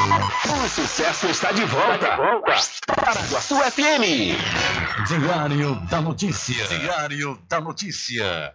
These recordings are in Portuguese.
O sucesso está de volta. Está de volta. Paraguaçu FM. Diário da Notícia. Diário da Notícia.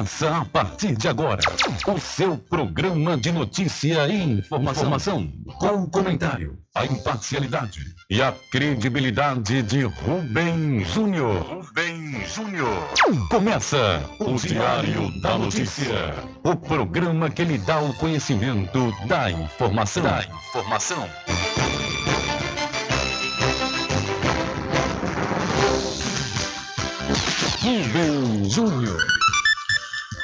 Começa a partir de agora o seu programa de notícia e informação, informação com o comentário, a imparcialidade e a credibilidade de Rubem Júnior. Rubem Júnior. Começa o Diário da Notícia, o programa que lhe dá o conhecimento da informação. Da informação. Rubem Júnior.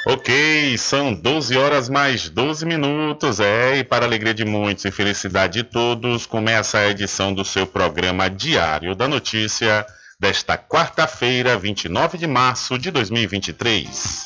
Ok, são 12 horas mais 12 minutos. É, e para alegria de muitos e felicidade de todos, começa a edição do seu programa Diário da Notícia desta quarta-feira, 29 de março de 2023.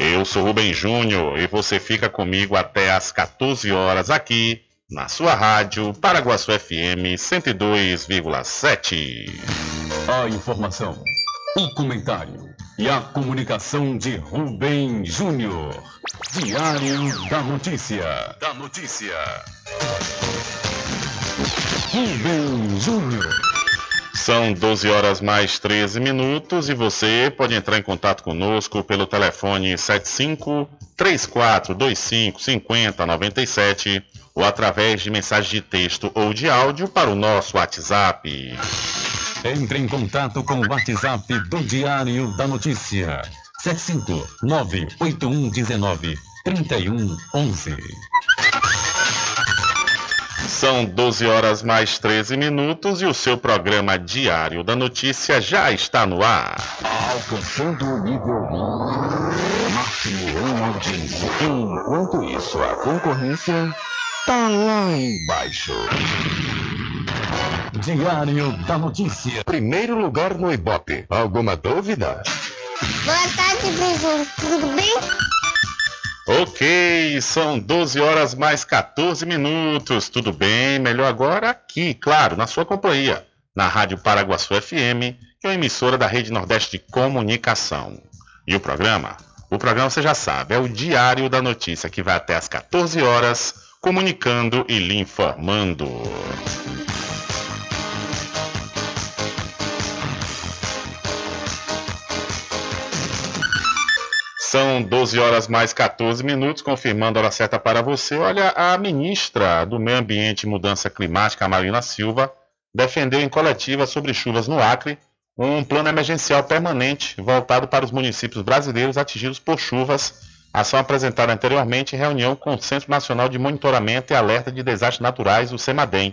Eu sou Rubem Júnior e você fica comigo até às 14 horas aqui na sua rádio Paraguaçu FM 102,7. A informação, o comentário e a comunicação de Rubem Júnior. Diário da Notícia. Da Notícia. Rubem Júnior. São 12 horas mais 13 minutos e você pode entrar em contato conosco pelo telefone 75 3425 5097 ou através de mensagem de texto ou de áudio para o nosso WhatsApp. Entre em contato com o WhatsApp do Diário da Notícia. 759-8119-3111. São 12 horas mais 13 minutos e o seu programa Diário da Notícia já está no ar. Alcançando o nível máximo em audiência. Enquanto isso, a concorrência tá lá embaixo. Diário da Notícia. Primeiro lugar no Ibope. Alguma dúvida? Boa tarde. Tudo bem? Ok, são 12 horas mais 14 minutos. Tudo bem? Melhor agora aqui, claro, na sua companhia, na Rádio Paraguaçu FM, que é uma emissora da Rede Nordeste de Comunicação. E o programa? O programa você já sabe, é o Diário da Notícia, que vai até às 14 horas, comunicando e lhe informando. São 12 horas mais 14 minutos, confirmando a hora certa para você. Olha, a ministra do Meio Ambiente e Mudança Climática, Marina Silva, defendeu em coletiva sobre chuvas no Acre um plano emergencial permanente voltado para os municípios brasileiros atingidos por chuvas, ação apresentada anteriormente em reunião com o Centro Nacional de Monitoramento e Alerta de Desastres Naturais, o CEMADEM.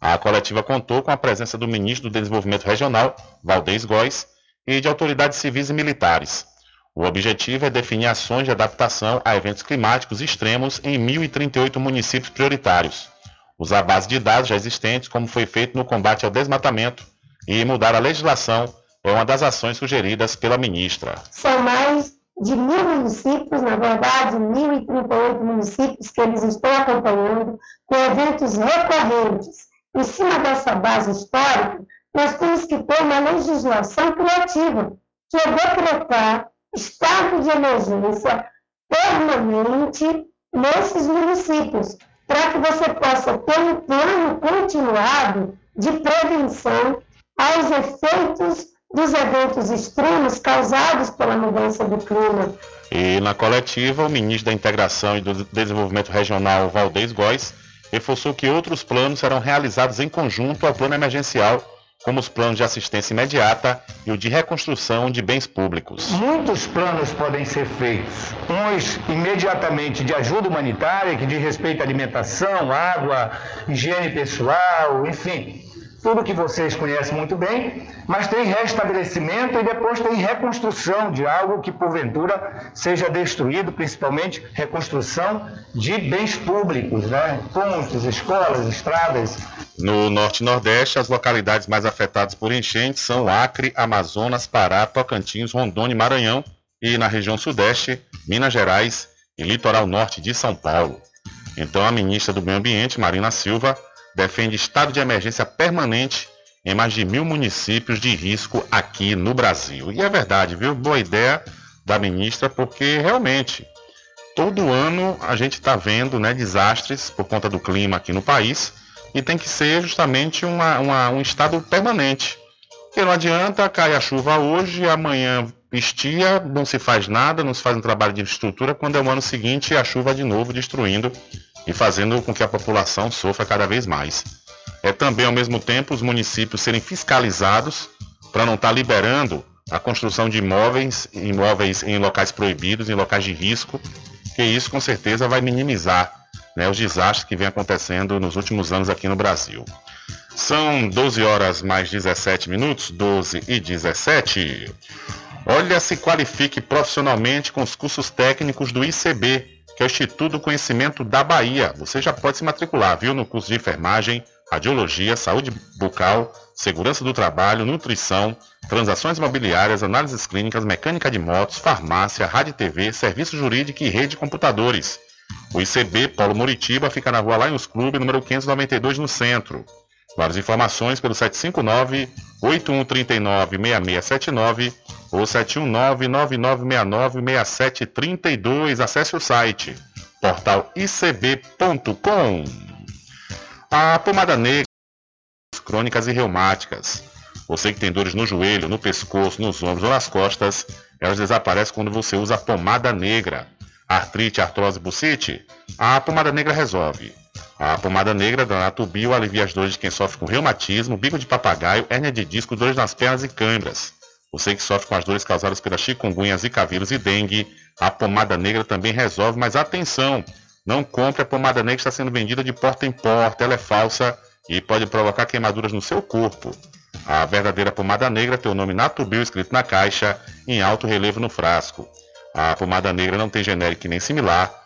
A coletiva contou com a presença do ministro do Desenvolvimento Regional, Valdez Góes, e de autoridades civis e militares. O objetivo é definir ações de adaptação a eventos climáticos extremos em 1.038 municípios prioritários, usar base de dados já existentes, como foi feito no combate ao desmatamento, e mudar a legislação é uma das ações sugeridas pela ministra. São mais de mil municípios, na verdade, 1.038 municípios que eles estão acompanhando, com eventos recorrentes. Em cima dessa base histórica, nós temos que ter uma legislação criativa, que é decretar estado de emergência permanente nesses municípios, para que você possa ter um plano continuado de prevenção aos efeitos dos eventos extremos causados pela mudança do clima. E na coletiva, o ministro da Integração e do Desenvolvimento Regional, Valdez Góes, reforçou que outros planos serão realizados em conjunto ao plano emergencial como os planos de assistência imediata e o de reconstrução de bens públicos. Muitos planos podem ser feitos. Uns imediatamente de ajuda humanitária, que diz respeito à alimentação, água, higiene pessoal, enfim, tudo que vocês conhecem muito bem, mas tem restabelecimento e depois tem reconstrução de algo que porventura seja destruído, principalmente reconstrução de bens públicos, né? pontes, escolas, estradas. No norte e nordeste, as localidades mais afetadas por enchentes são Acre, Amazonas, Pará, Tocantins, Rondônia e Maranhão, e na região sudeste, Minas Gerais e litoral norte de São Paulo. Então, a ministra do Meio Ambiente, Marina Silva, defende estado de emergência permanente em mais de mil municípios de risco aqui no Brasil. E é verdade, viu? Boa ideia da ministra, porque realmente todo ano a gente está vendo né, desastres por conta do clima aqui no país e tem que ser justamente uma, uma, um estado permanente. Porque não adianta cair a chuva hoje, amanhã estia, não se faz nada, não se faz um trabalho de infraestrutura, quando é o ano seguinte a chuva de novo destruindo e fazendo com que a população sofra cada vez mais. É também, ao mesmo tempo, os municípios serem fiscalizados para não estar tá liberando a construção de imóveis, imóveis em locais proibidos, em locais de risco, que isso com certeza vai minimizar né, os desastres que vem acontecendo nos últimos anos aqui no Brasil. São 12 horas mais 17 minutos, 12 e 17. Olha, se qualifique profissionalmente com os cursos técnicos do ICB, que é o Instituto do Conhecimento da Bahia. Você já pode se matricular, viu, no curso de enfermagem, radiologia, saúde bucal, segurança do trabalho, nutrição, transações imobiliárias, análises clínicas, mecânica de motos, farmácia, rádio e TV, serviço jurídico e rede de computadores. O ICB Paulo Muritiba fica na rua Lions Clube, número 592, no centro. Várias informações pelo 759-8139-6679 ou 719-9969-6732. Acesse o site portalicb.com. A pomada negra, crônicas e reumáticas. Você que tem dores no joelho, no pescoço, nos ombros ou nas costas, elas desaparecem quando você usa a pomada negra. Artrite, artrose, bucite? A pomada negra resolve. A pomada negra da Natubio alivia as dores de quem sofre com reumatismo, bico de papagaio, hérnia de disco, dores nas pernas e câimbras. Você que sofre com as dores causadas pela chikungunya, zika vírus e dengue, a pomada negra também resolve, mas atenção, não compre a pomada negra que está sendo vendida de porta em porta, ela é falsa e pode provocar queimaduras no seu corpo. A verdadeira pomada negra tem o nome Natubio escrito na caixa, em alto relevo no frasco. A pomada negra não tem genérico nem similar,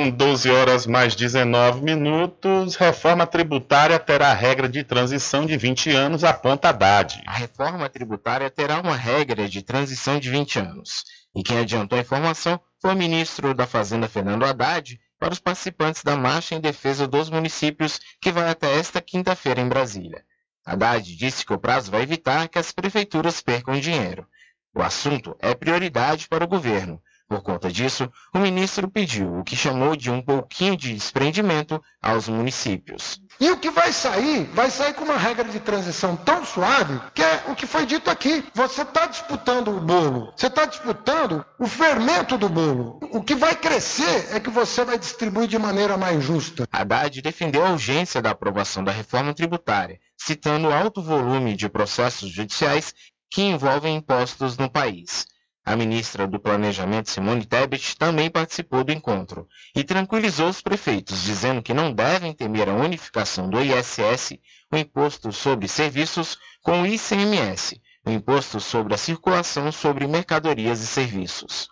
São 12 horas mais 19 minutos. Reforma tributária terá regra de transição de 20 anos, aponta Haddad. A reforma tributária terá uma regra de transição de 20 anos. E quem adiantou a informação foi o ministro da Fazenda, Fernando Haddad, para os participantes da marcha em defesa dos municípios, que vai até esta quinta-feira em Brasília. Haddad disse que o prazo vai evitar que as prefeituras percam dinheiro. O assunto é prioridade para o governo por conta disso, o ministro pediu o que chamou de um pouquinho de desprendimento aos municípios. E o que vai sair, vai sair com uma regra de transição tão suave, que é o que foi dito aqui. Você está disputando o bolo, você está disputando o fermento do bolo. O que vai crescer é que você vai distribuir de maneira mais justa. Haddad defendeu a urgência da aprovação da reforma tributária, citando o alto volume de processos judiciais que envolvem impostos no país. A ministra do Planejamento, Simone Tebet, também participou do encontro e tranquilizou os prefeitos, dizendo que não devem temer a unificação do ISS, o Imposto sobre Serviços, com o ICMS, o Imposto sobre a Circulação sobre Mercadorias e Serviços.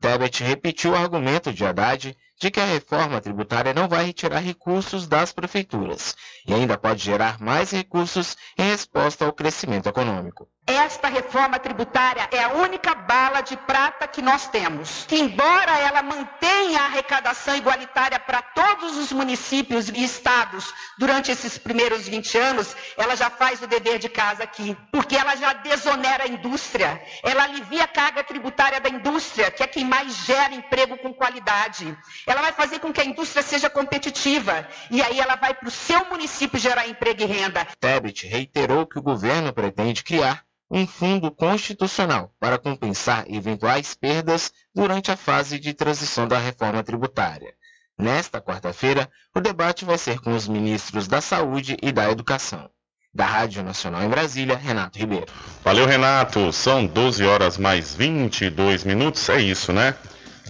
Tebet repetiu o argumento de Haddad de que a reforma tributária não vai retirar recursos das prefeituras e ainda pode gerar mais recursos em resposta ao crescimento econômico. Esta reforma tributária é a única bala de prata que nós temos. Que, embora ela mantenha a arrecadação igualitária para todos os municípios e estados durante esses primeiros 20 anos, ela já faz o dever de casa aqui. Porque ela já desonera a indústria. Ela alivia a carga tributária da indústria, que é quem mais gera emprego com qualidade. Ela vai fazer com que a indústria seja competitiva. E aí ela vai para o seu município gerar emprego e renda. Tebet reiterou que o governo pretende criar um fundo constitucional para compensar eventuais perdas durante a fase de transição da reforma tributária. Nesta quarta-feira, o debate vai ser com os ministros da Saúde e da Educação. Da Rádio Nacional em Brasília, Renato Ribeiro. Valeu, Renato. São 12 horas mais 22 minutos. É isso, né?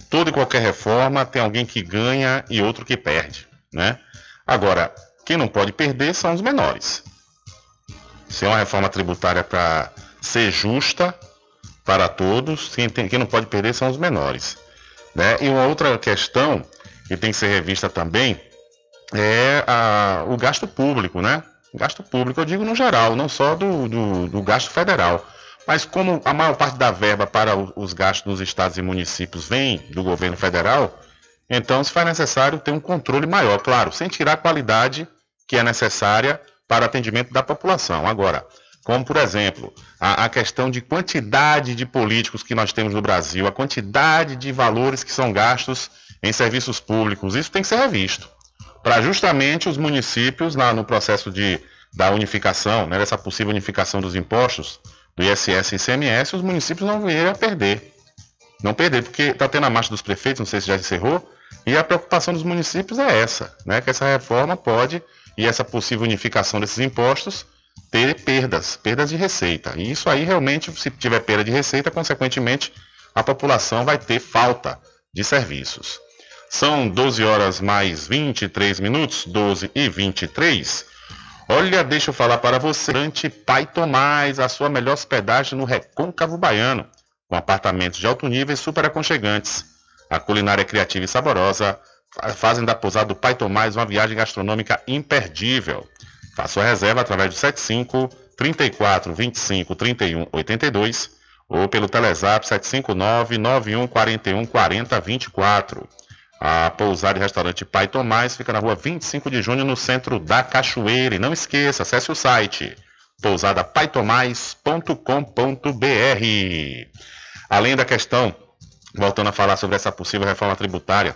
Toda e qualquer reforma tem alguém que ganha e outro que perde, né? Agora, quem não pode perder são os menores. Se é uma reforma tributária para ser justa para todos, quem, tem, quem não pode perder são os menores. Né? E uma outra questão que tem que ser revista também é a, o gasto público, né? Gasto público, eu digo no geral, não só do, do, do gasto federal. Mas como a maior parte da verba para os gastos dos estados e municípios vem do governo federal, então se faz necessário ter um controle maior, claro, sem tirar a qualidade que é necessária para atendimento da população. Agora, como, por exemplo, a, a, questão de quantidade de políticos que nós temos no Brasil, a quantidade de valores que são gastos em serviços públicos. Isso tem que ser revisto. Para justamente os municípios, na, no processo de, da unificação, né, dessa possível unificação dos impostos, do ISS e ICMS, os municípios não virem a perder. Não perder, porque está tendo a marcha dos prefeitos, não sei se já encerrou, e a preocupação dos municípios é essa, né, que essa reforma pode, e essa possível unificação desses impostos, ter perdas, perdas de receita. E isso aí realmente, se tiver perda de receita, consequentemente, a população vai ter falta de serviços. São 12 horas mais 23 minutos, 12 e 23. Olha, deixa eu falar para você, durante Pai Tomás, a sua melhor hospedagem no Recôncavo Baiano, com apartamentos de alto nível e super aconchegantes. A culinária criativa e saborosa fazem da pousada do Pai Tomás uma viagem gastronômica imperdível. Faça sua reserva através do 75 34 25 31 82 ou pelo Telezap 759 91 41 40 24. A pousada e restaurante Pai Tomás fica na rua 25 de junho, no centro da Cachoeira. E não esqueça, acesse o site pousadapaitomais.com.br. Além da questão, voltando a falar sobre essa possível reforma tributária,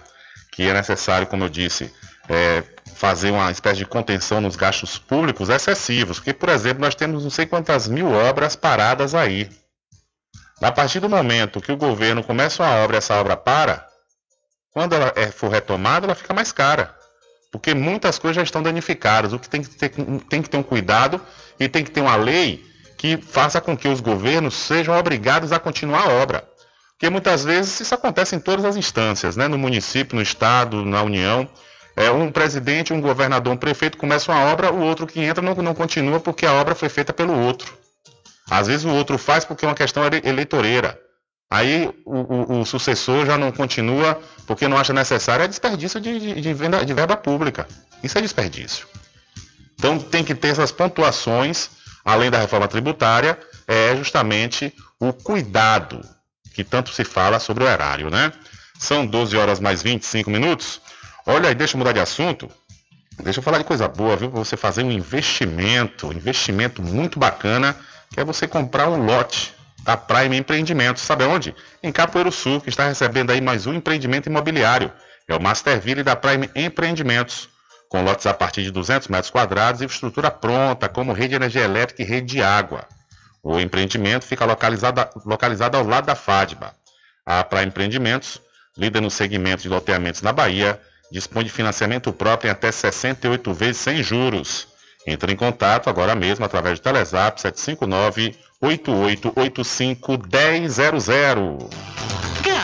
que é necessário, como eu disse, é, fazer uma espécie de contenção nos gastos públicos excessivos, porque, por exemplo, nós temos não sei quantas mil obras paradas aí. A partir do momento que o governo começa uma obra e essa obra para, quando ela é, for retomada, ela fica mais cara. Porque muitas coisas já estão danificadas. O que tem que, ter, tem que ter um cuidado e tem que ter uma lei que faça com que os governos sejam obrigados a continuar a obra. Porque muitas vezes isso acontece em todas as instâncias, né? no município, no estado, na União. É, um presidente, um governador, um prefeito começa uma obra, o outro que entra não, não continua porque a obra foi feita pelo outro. Às vezes o outro faz porque é uma questão eleitoreira. Aí o, o, o, sucessor já não continua porque não acha necessário, é desperdício de, de, de, venda, de verba pública. Isso é desperdício. Então tem que ter essas pontuações, além da reforma tributária, é justamente o cuidado que tanto se fala sobre o erário, né? São 12 horas mais 25 minutos. Olha aí, deixa eu mudar de assunto. Deixa eu falar de coisa boa, viu? Para você fazer um investimento, um investimento muito bacana, que é você comprar um lote da Prime Empreendimentos. Sabe onde? Em Capoeiro Sul, que está recebendo aí mais um empreendimento imobiliário. É o Masterville da Prime Empreendimentos, com lotes a partir de 200 metros quadrados e estrutura pronta, como rede de energia elétrica e rede de água. O empreendimento fica localizado, localizado ao lado da FADBA. A Prime Empreendimentos, líder no segmento de loteamentos na Bahia, dispõe de financiamento próprio em até 68 vezes sem juros. Entre em contato agora mesmo através do Telezap 759 8885 1000.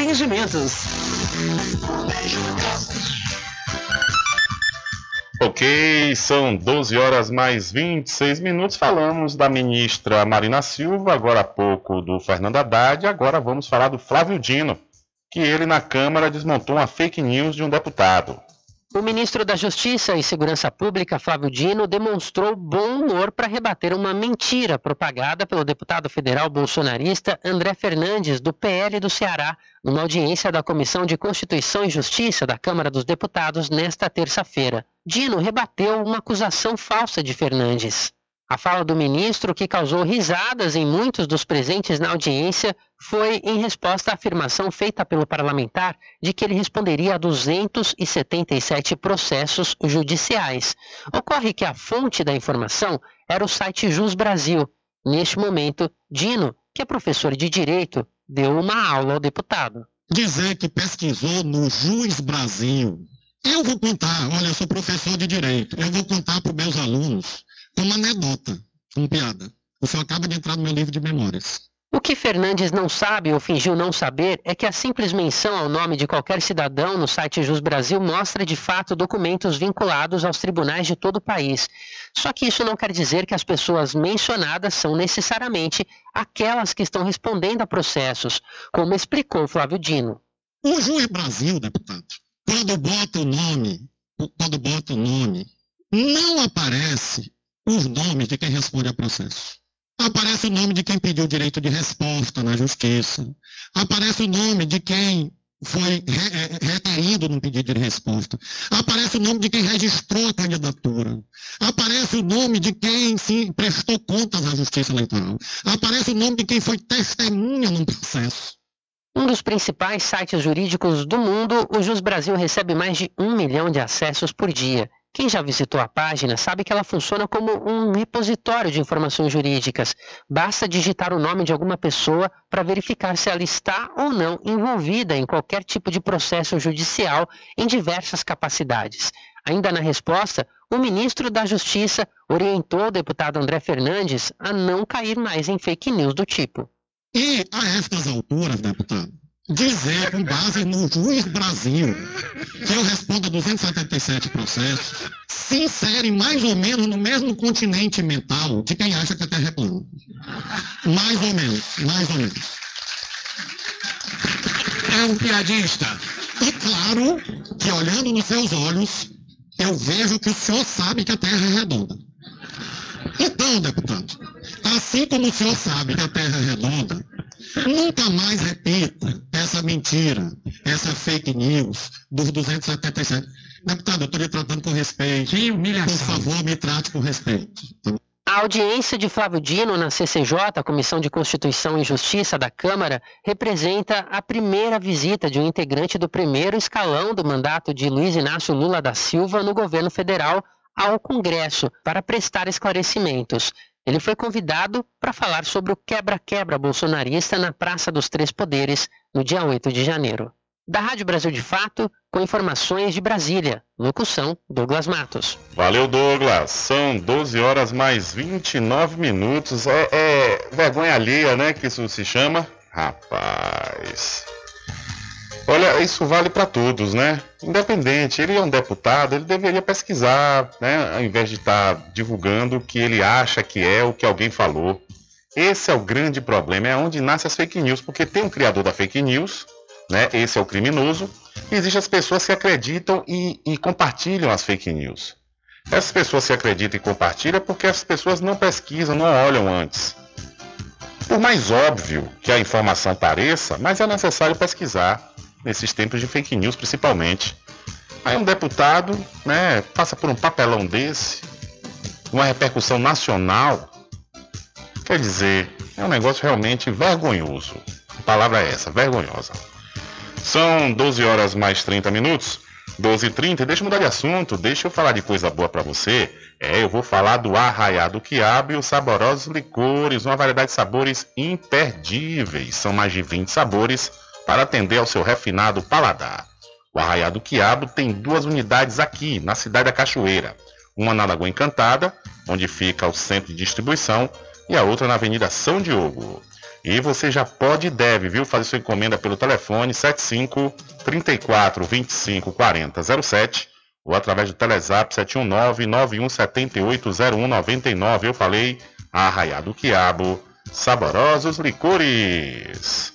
Empreendimentos. Ok, são 12 horas mais 26 minutos. Falamos da ministra Marina Silva, agora há pouco do Fernando Haddad, agora vamos falar do Flávio Dino, que ele na Câmara desmontou uma fake news de um deputado. O ministro da Justiça e Segurança Pública, Flávio Dino, demonstrou bom humor para rebater uma mentira propagada pelo deputado federal bolsonarista André Fernandes, do PL do Ceará, numa audiência da Comissão de Constituição e Justiça da Câmara dos Deputados nesta terça-feira. Dino rebateu uma acusação falsa de Fernandes. A fala do ministro, que causou risadas em muitos dos presentes na audiência, foi em resposta à afirmação feita pelo parlamentar de que ele responderia a 277 processos judiciais. Ocorre que a fonte da informação era o site Jus Brasil. Neste momento, Dino, que é professor de direito, deu uma aula ao deputado. Dizer que pesquisou no Jus Brasil. Eu vou contar, olha, eu sou professor de direito, eu vou contar para os meus alunos uma anedota, uma piada. O senhor acaba de entrar no meu livro de memórias. O que Fernandes não sabe ou fingiu não saber é que a simples menção ao nome de qualquer cidadão no site Jus Brasil mostra de fato documentos vinculados aos tribunais de todo o país. Só que isso não quer dizer que as pessoas mencionadas são necessariamente aquelas que estão respondendo a processos, como explicou Flávio Dino. O Jus Brasil, deputado, quando bota o nome, quando bota o nome, não aparece os nomes de quem responde a processo. Aparece o nome de quem pediu direito de resposta na justiça. Aparece o nome de quem foi requerido no pedido de resposta. Aparece o nome de quem registrou a candidatura. Aparece o nome de quem se prestou contas à justiça eleitoral. Aparece o nome de quem foi testemunha no processo. Um dos principais sites jurídicos do mundo, o Jus Brasil recebe mais de um milhão de acessos por dia. Quem já visitou a página sabe que ela funciona como um repositório de informações jurídicas. Basta digitar o nome de alguma pessoa para verificar se ela está ou não envolvida em qualquer tipo de processo judicial em diversas capacidades. Ainda na resposta, o ministro da Justiça orientou o deputado André Fernandes a não cair mais em fake news do tipo. E a estas alturas, deputado, dizer com base no juiz Brasil que eu respondo a 277 processos se insere mais ou menos no mesmo continente mental de quem acha que a Terra é plana. Mais ou menos, mais ou menos. É um piadista. E claro que olhando nos seus olhos, eu vejo que o senhor sabe que a Terra é redonda. Então, deputado, assim como o senhor sabe que a Terra é redonda, nunca mais repita essa mentira, essa fake news dos 277. Deputado, eu estou lhe tratando com respeito. Que humilhação. Por favor, me trate com respeito. A audiência de Flávio Dino na CCJ, a Comissão de Constituição e Justiça da Câmara, representa a primeira visita de um integrante do primeiro escalão do mandato de Luiz Inácio Lula da Silva no governo federal ao Congresso para prestar esclarecimentos. Ele foi convidado para falar sobre o quebra-quebra bolsonarista na Praça dos Três Poderes, no dia 8 de janeiro. Da Rádio Brasil de Fato, com informações de Brasília. Locução, Douglas Matos. Valeu, Douglas. São 12 horas mais 29 minutos. É, é vergonha alheia, né? Que isso se chama. Rapaz. Olha, isso vale para todos, né? Independente, ele é um deputado, ele deveria pesquisar, né? Ao invés de estar tá divulgando o que ele acha que é o que alguém falou. Esse é o grande problema, é onde nasce as fake news, porque tem um criador da fake news, né? Esse é o criminoso. E existem as pessoas que acreditam e, e compartilham as fake news. Essas pessoas que acreditam e compartilham porque as pessoas não pesquisam, não olham antes. Por mais óbvio que a informação pareça, mas é necessário pesquisar nesses tempos de fake news principalmente. Aí um deputado, né, passa por um papelão desse, uma repercussão nacional. Quer dizer, é um negócio realmente vergonhoso. A palavra é essa, vergonhosa. São 12 horas mais 30 minutos. 12 e 30 deixa eu mudar de assunto, deixa eu falar de coisa boa para você. É, eu vou falar do Arraiado Quiabo e os saborosos licores, uma variedade de sabores imperdíveis. São mais de 20 sabores para atender ao seu refinado paladar. O Arraiado Quiabo tem duas unidades aqui, na cidade da Cachoeira. Uma na Lagoa Encantada, onde fica o centro de distribuição, e a outra na Avenida São Diogo. E você já pode e deve, viu, fazer sua encomenda pelo telefone 75 34 25 40 07 ou através do Telezap 719 9178 0199. Eu falei Arraiado Quiabo, saborosos licores.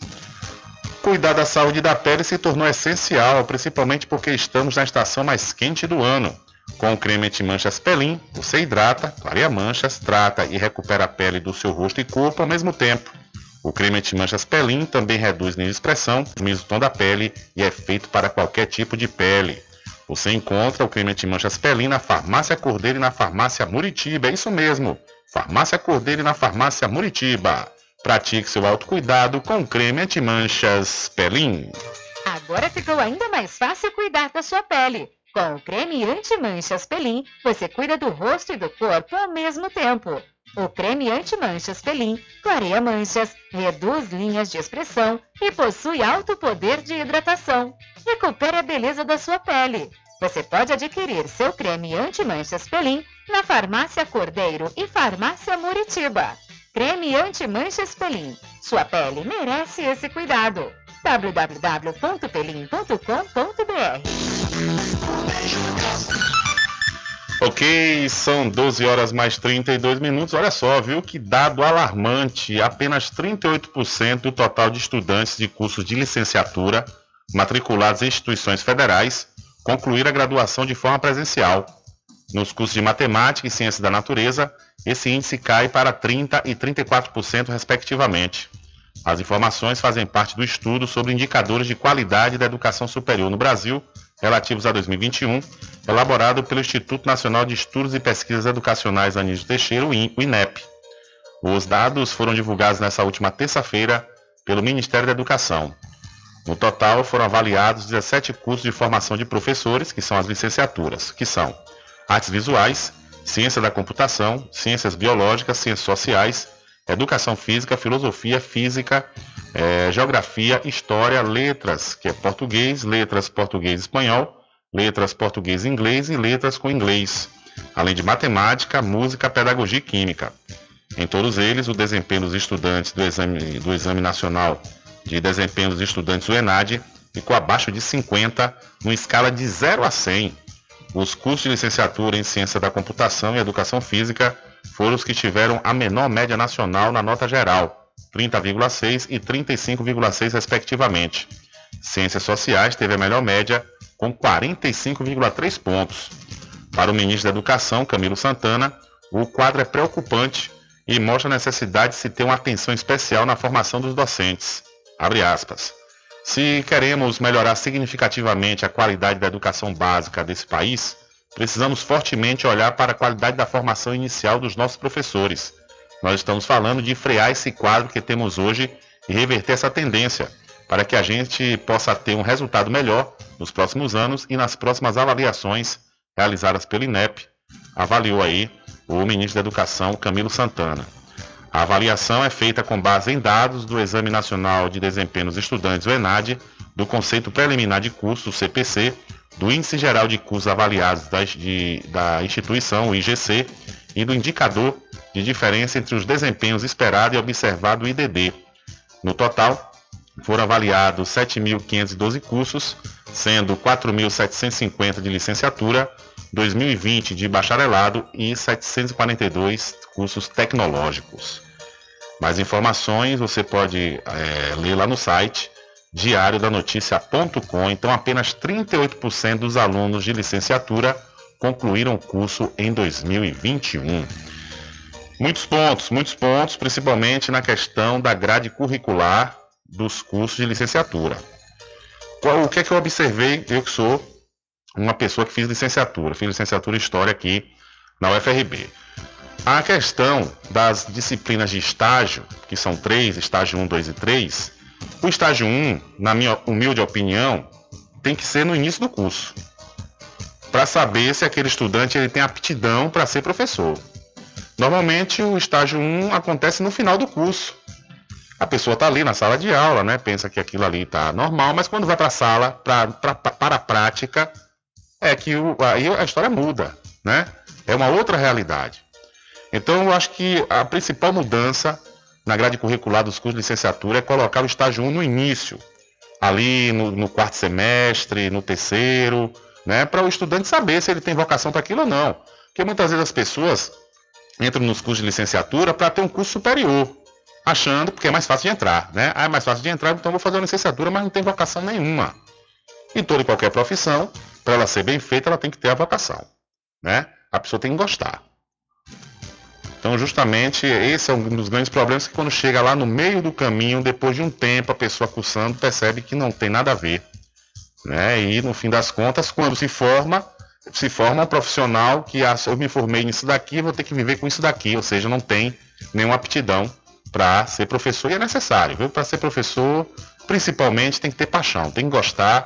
Cuidar da saúde da pele se tornou essencial, principalmente porque estamos na estação mais quente do ano. Com o creme anti-manchas Pelin, você hidrata, clareia manchas, trata e recupera a pele do seu rosto e corpo ao mesmo tempo. O creme anti-manchas Pelin também reduz nível de expressão, minimiza o tom da pele e é feito para qualquer tipo de pele. Você encontra o creme anti-manchas Pelin na Farmácia Cordeiro e na Farmácia Muritiba. É isso mesmo, Farmácia Cordeiro e na Farmácia Muritiba. Pratique seu autocuidado com creme anti-manchas Pelin. Agora ficou ainda mais fácil cuidar da sua pele. Com o creme anti-manchas Pelin, você cuida do rosto e do corpo ao mesmo tempo. O creme anti-manchas Pelin clareia manchas, reduz linhas de expressão e possui alto poder de hidratação. Recupere a beleza da sua pele. Você pode adquirir seu creme anti-manchas Pelin na Farmácia Cordeiro e Farmácia Muritiba. Creme anti-manchas Pelin. Sua pele merece esse cuidado. www.pelin.com.br Ok, são 12 horas mais 32 minutos. Olha só, viu que dado alarmante: apenas 38% do total de estudantes de cursos de licenciatura matriculados em instituições federais concluíram a graduação de forma presencial. Nos cursos de matemática e ciências da natureza, esse índice cai para 30% e 34%, respectivamente. As informações fazem parte do estudo sobre indicadores de qualidade da educação superior no Brasil, relativos a 2021, elaborado pelo Instituto Nacional de Estudos e Pesquisas Educacionais Anísio Teixeira, o INEP. Os dados foram divulgados nessa última terça-feira pelo Ministério da Educação. No total, foram avaliados 17 cursos de formação de professores, que são as licenciaturas, que são artes visuais, ciência da computação, ciências biológicas, ciências sociais, educação física, filosofia, física, é, geografia, história, letras, que é português, letras português espanhol, letras português inglês e letras com inglês, além de matemática, música, pedagogia e química. Em todos eles, o desempenho dos estudantes do Exame, do exame Nacional de Desempenho dos Estudantes, o ENAD, ficou abaixo de 50, numa escala de 0 a 100. Os cursos de licenciatura em Ciência da Computação e Educação Física foram os que tiveram a menor média nacional na nota geral, 30,6 e 35,6 respectivamente. Ciências Sociais teve a melhor média, com 45,3 pontos. Para o ministro da Educação, Camilo Santana, o quadro é preocupante e mostra a necessidade de se ter uma atenção especial na formação dos docentes. Abre aspas. Se queremos melhorar significativamente a qualidade da educação básica desse país, precisamos fortemente olhar para a qualidade da formação inicial dos nossos professores. Nós estamos falando de frear esse quadro que temos hoje e reverter essa tendência, para que a gente possa ter um resultado melhor nos próximos anos e nas próximas avaliações realizadas pelo INEP, avaliou aí o ministro da Educação, Camilo Santana. A avaliação é feita com base em dados do Exame Nacional de Desempenho dos Estudantes, o ENAD, do Conceito Preliminar de Cursos, o CPC, do Índice Geral de Cursos Avaliados da, de, da instituição, o IGC, e do Indicador de Diferença entre os Desempenhos Esperado e Observado, o IDD. No total, foram avaliados 7.512 cursos, sendo 4.750 de licenciatura, 2020 de bacharelado e 742 cursos tecnológicos. Mais informações você pode é, ler lá no site diariodanoticia.com. Então, apenas 38% dos alunos de licenciatura concluíram o curso em 2021. Muitos pontos, muitos pontos, principalmente na questão da grade curricular dos cursos de licenciatura. O que é que eu observei? Eu que sou uma pessoa que fiz licenciatura, fiz licenciatura em História aqui na UFRB. A questão das disciplinas de estágio, que são três, estágio 1, 2 e 3, o estágio 1, na minha humilde opinião, tem que ser no início do curso, para saber se aquele estudante ele tem aptidão para ser professor. Normalmente o estágio 1 acontece no final do curso. A pessoa está ali na sala de aula, né? pensa que aquilo ali está normal, mas quando vai para a sala, pra, pra, para a prática, é que o, aí a história muda. Né? É uma outra realidade. Então, eu acho que a principal mudança na grade curricular dos cursos de licenciatura é colocar o estágio 1 no início, ali no, no quarto semestre, no terceiro, né, para o estudante saber se ele tem vocação para aquilo ou não. Porque muitas vezes as pessoas entram nos cursos de licenciatura para ter um curso superior, achando porque é mais fácil de entrar, né? Ah, é mais fácil de entrar, então vou fazer uma licenciatura, mas não tem vocação nenhuma. Em toda e qualquer profissão, para ela ser bem feita, ela tem que ter a vocação, né? A pessoa tem que gostar. Então, justamente, esse é um dos grandes problemas que quando chega lá no meio do caminho, depois de um tempo, a pessoa cursando percebe que não tem nada a ver. Né? E, no fim das contas, quando se forma, se forma um profissional que ah, eu me formei nisso daqui, vou ter que viver com isso daqui, ou seja, não tem nenhuma aptidão para ser professor. E é necessário, viu? Para ser professor, principalmente, tem que ter paixão, tem que gostar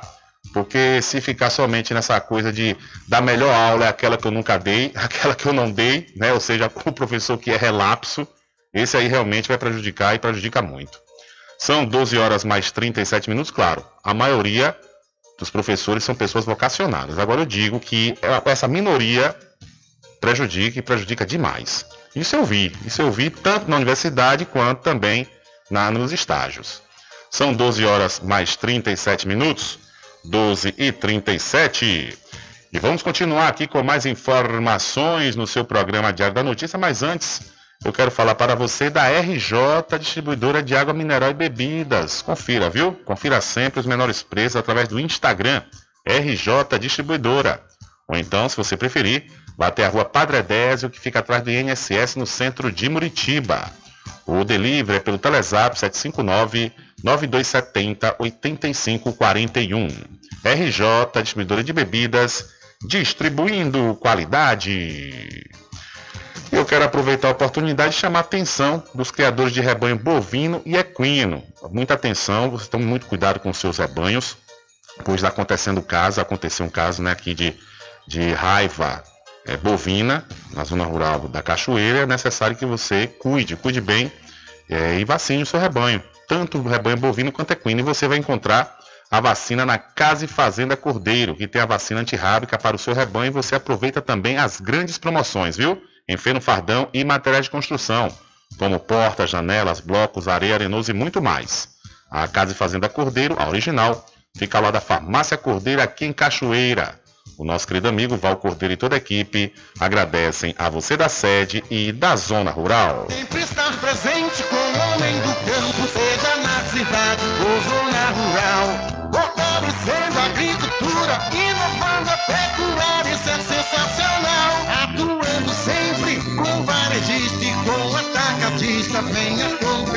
porque se ficar somente nessa coisa de da melhor aula é aquela que eu nunca dei, aquela que eu não dei, né? Ou seja, o professor que é relapso, esse aí realmente vai prejudicar e prejudica muito. São 12 horas mais 37 minutos, claro. A maioria dos professores são pessoas vocacionadas. Agora eu digo que essa minoria prejudica e prejudica demais. Isso eu vi, isso eu vi tanto na universidade quanto também na, nos estágios. São 12 horas mais 37 minutos. 12 e 37. E vamos continuar aqui com mais informações no seu programa Diário da Notícia, mas antes eu quero falar para você da RJ Distribuidora de Água Mineral e Bebidas. Confira, viu? Confira sempre os menores preços através do Instagram RJ Distribuidora. Ou então, se você preferir, vá até a rua Padre Edésio, que fica atrás do INSS no centro de Muritiba. O delivery é pelo Telezap 759 9270 8541. RJ Distribuidora de Bebidas, distribuindo qualidade. Eu quero aproveitar a oportunidade de chamar a atenção dos criadores de rebanho bovino e equino. Muita atenção, vocês estão muito cuidado com seus rebanhos, pois está acontecendo caso, aconteceu um caso né, aqui de, de raiva é, bovina na zona rural da Cachoeira. É necessário que você cuide, cuide bem é, e vacine o seu rebanho tanto rebanho bovino quanto equino, e você vai encontrar a vacina na Casa e Fazenda Cordeiro, que tem a vacina antirrábica para o seu rebanho e você aproveita também as grandes promoções, viu? Em feno fardão e materiais de construção, como portas, janelas, blocos, areia, arenoso e muito mais. A Casa e Fazenda Cordeiro, a original, fica lá da Farmácia Cordeiro aqui em Cachoeira. O nosso querido amigo Val Cordeiro e toda a equipe agradecem a você da sede e da zona rural. Sempre estar presente com o homem do campo, agricultura, inovando a pecuária, isso é sensacional. Atuando sempre com varejista e com atacadista, venha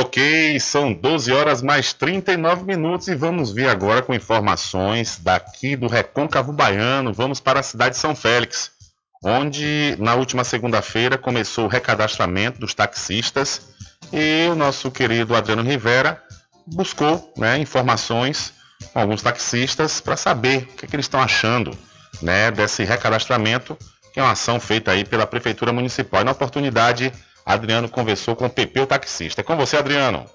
Ok, são 12 horas mais 39 minutos e vamos ver agora com informações daqui do Recôncavo Baiano. Vamos para a cidade de São Félix, onde na última segunda-feira começou o recadastramento dos taxistas e o nosso querido Adriano Rivera buscou né, informações com alguns taxistas para saber o que, é que eles estão achando né, desse recadastramento, que é uma ação feita aí pela Prefeitura Municipal. E na oportunidade, Adriano conversou com o PP, o taxista. É com você, Adriano.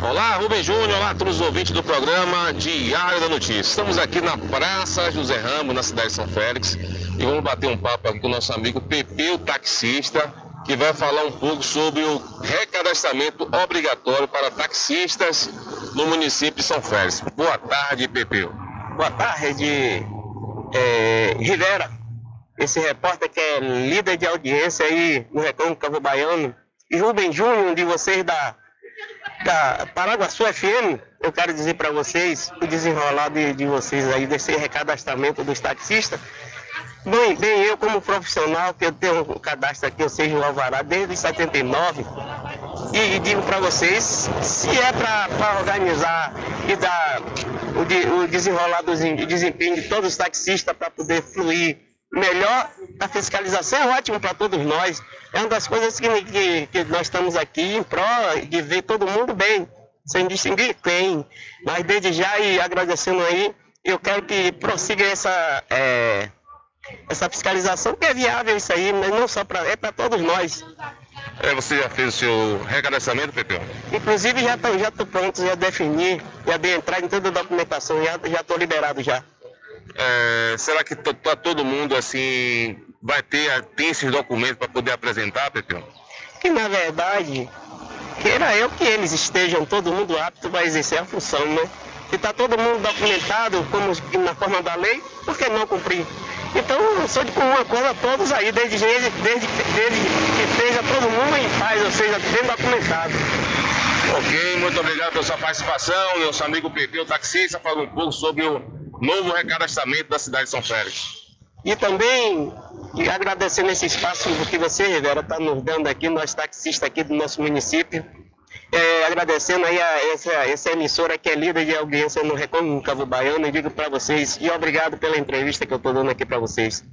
Olá, Rubem Júnior, olá a todos os ouvintes do programa Diário da Notícia. Estamos aqui na Praça José Ramos, na cidade de São Félix, e vamos bater um papo aqui com o nosso amigo PP, o taxista, que vai falar um pouco sobre o recadastramento obrigatório para taxistas no município de São Félix. Boa tarde, PP. Boa tarde, é, Rivera, esse repórter que é líder de audiência aí no Recôncavo Baiano, e Rubem Júnior, um de vocês da, da Paraguaçu FM, eu quero dizer para vocês o desenrolar de, de vocês aí desse recadastramento dos taxistas. Bem, bem, eu como profissional, que eu tenho um cadastro aqui, eu seja o Alvará desde 79, e, e digo para vocês, se é para organizar e dar o, de, o desenrolar do desempenho de todos os taxistas para poder fluir melhor, a fiscalização é ótima para todos nós. É uma das coisas que, que, que, nós estamos aqui em prol de ver todo mundo bem, sem distinguir quem. Mas desde já e agradecendo aí, eu quero que prossiga essa, é, essa fiscalização, que é viável isso aí, mas não só para é para todos nós. É, você já fez o seu recadastramento, Pepeu? Inclusive já estou já pronto, já defini, já dei entrada em toda a documentação, já estou liberado já. É, será que tá todo mundo assim vai ter tem esses documentos para poder apresentar, Pepeu? Que na verdade, queira eu que eles estejam todo mundo apto para exercer a função, né? Se está todo mundo documentado como na forma da lei, por que não cumprir? Então, eu sou de comum acordo a todos aí, desde, desde, desde, desde que esteja todo mundo em paz, ou seja, bem documentado. Ok, muito obrigado pela sua participação. Nosso amigo Pepe, o taxista, fala um pouco sobre o novo recadastramento da cidade de São Félix. E também e agradecendo esse espaço que você, Rivera, está nos dando aqui, nós taxistas aqui do nosso município. É, agradecendo aí a essa, essa, emissora que é líder de audiência no Recôncavo Baiano, e digo para vocês, e obrigado pela entrevista que eu estou dando aqui para vocês.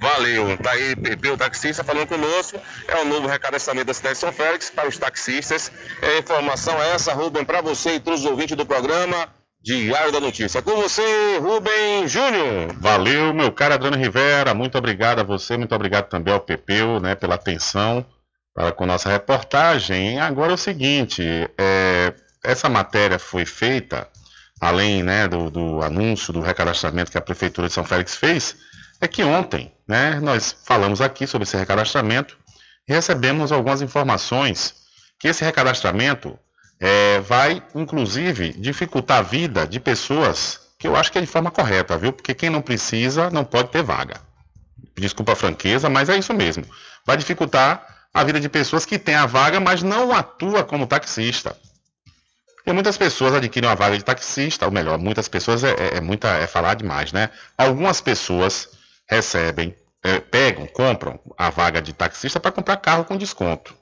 Valeu, tá aí Pepe, o taxista falando conosco, é o novo recadastramento da cidade de São Félix para os taxistas. É informação essa, Rubem, para você e todos os ouvintes do programa. Diário da Notícia. Com você, Rubem Júnior. Valeu, meu caro Adriano Rivera. Muito obrigado a você, muito obrigado também ao Pepeu, né, pela atenção para com nossa reportagem. Agora é o seguinte, é, essa matéria foi feita, além né, do, do, anúncio do recadastramento que a Prefeitura de São Félix fez, é que ontem né, nós falamos aqui sobre esse recadastramento e recebemos algumas informações que esse recadastramento é, vai, inclusive, dificultar a vida de pessoas que eu acho que é de forma correta, viu? Porque quem não precisa não pode ter vaga. Desculpa a franqueza, mas é isso mesmo. Vai dificultar a vida de pessoas que têm a vaga, mas não atua como taxista. Porque muitas pessoas adquirem uma vaga de taxista, ou melhor, muitas pessoas é, é, é muita, é falar demais, né? Algumas pessoas recebem, é, pegam, compram a vaga de taxista para comprar carro com desconto.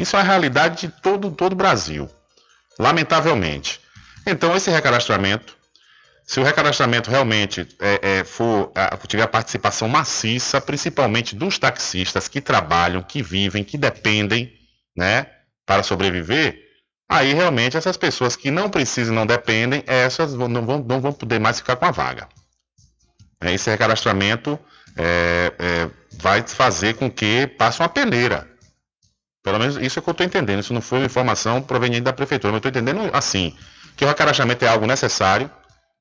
Isso é a realidade de todo, todo o Brasil, lamentavelmente. Então, esse recadastramento se o recadastramento realmente é, é, for tiver a participação maciça, principalmente dos taxistas que trabalham, que vivem, que dependem, né, para sobreviver, aí realmente essas pessoas que não precisam, não dependem, essas não vão, não vão poder mais ficar com a vaga. Esse recadastramento é, é, vai fazer com que passe uma peneira. Pelo menos isso é o que eu estou entendendo. Isso não foi informação proveniente da prefeitura, mas estou entendendo assim, que o recadastramento é algo necessário,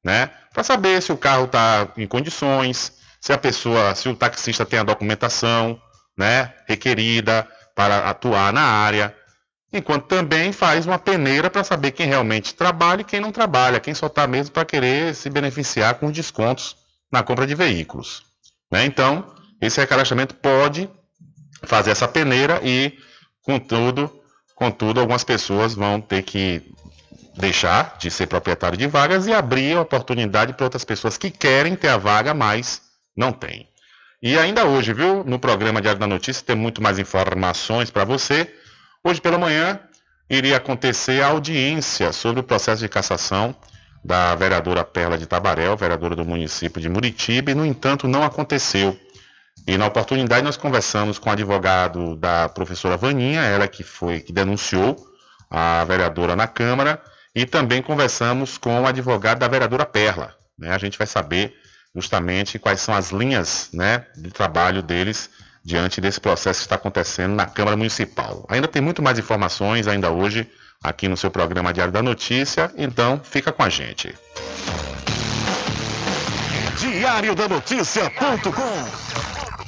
né? Para saber se o carro está em condições, se a pessoa, se o taxista tem a documentação, né, requerida para atuar na área, enquanto também faz uma peneira para saber quem realmente trabalha e quem não trabalha, quem só está mesmo para querer se beneficiar com descontos na compra de veículos. Né? Então, esse recadastramento pode fazer essa peneira e, contudo, contudo, algumas pessoas vão ter que deixar de ser proprietário de vagas e abrir a oportunidade para outras pessoas que querem ter a vaga, mas não têm. E ainda hoje, viu, no programa Diário da Notícia, tem muito mais informações para você. Hoje pela manhã iria acontecer a audiência sobre o processo de cassação da vereadora Perla de Tabarel, vereadora do município de Muritiba, e no entanto não aconteceu. E na oportunidade nós conversamos com o advogado da professora Vaninha, ela que foi que denunciou a vereadora na Câmara, e também conversamos com o advogado da vereadora Perla. Né? A gente vai saber justamente quais são as linhas né, de trabalho deles diante desse processo que está acontecendo na Câmara Municipal. Ainda tem muito mais informações ainda hoje aqui no seu programa Diário da Notícia, então fica com a gente. Diário da Notícia.com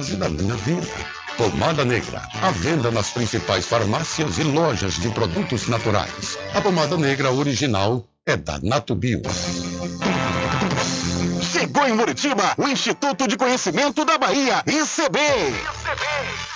da minha vida. Pomada Negra, à venda nas principais farmácias e lojas de produtos naturais. A pomada negra original é da Natubio. Chegou em Muritiba o Instituto de Conhecimento da Bahia, ICB. ICB.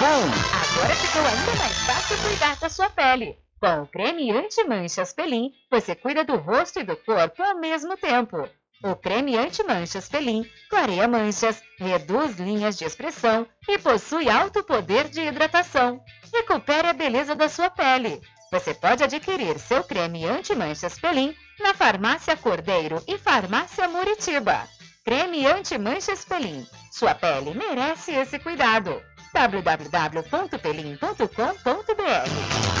Agora ficou ainda mais fácil cuidar da sua pele. Com o creme anti-manchas Pelin, você cuida do rosto e do corpo ao mesmo tempo. O creme anti-manchas Pelin clareia manchas, reduz linhas de expressão e possui alto poder de hidratação. Recupere a beleza da sua pele. Você pode adquirir seu creme anti-manchas Pelin na Farmácia Cordeiro e Farmácia Muritiba. Creme anti-manchas Pelin. Sua pele merece esse cuidado www.pelim.com.br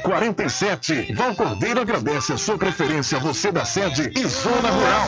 1147. Val Cordeiro agradece a sua preferência, você da sede e Zona Rural.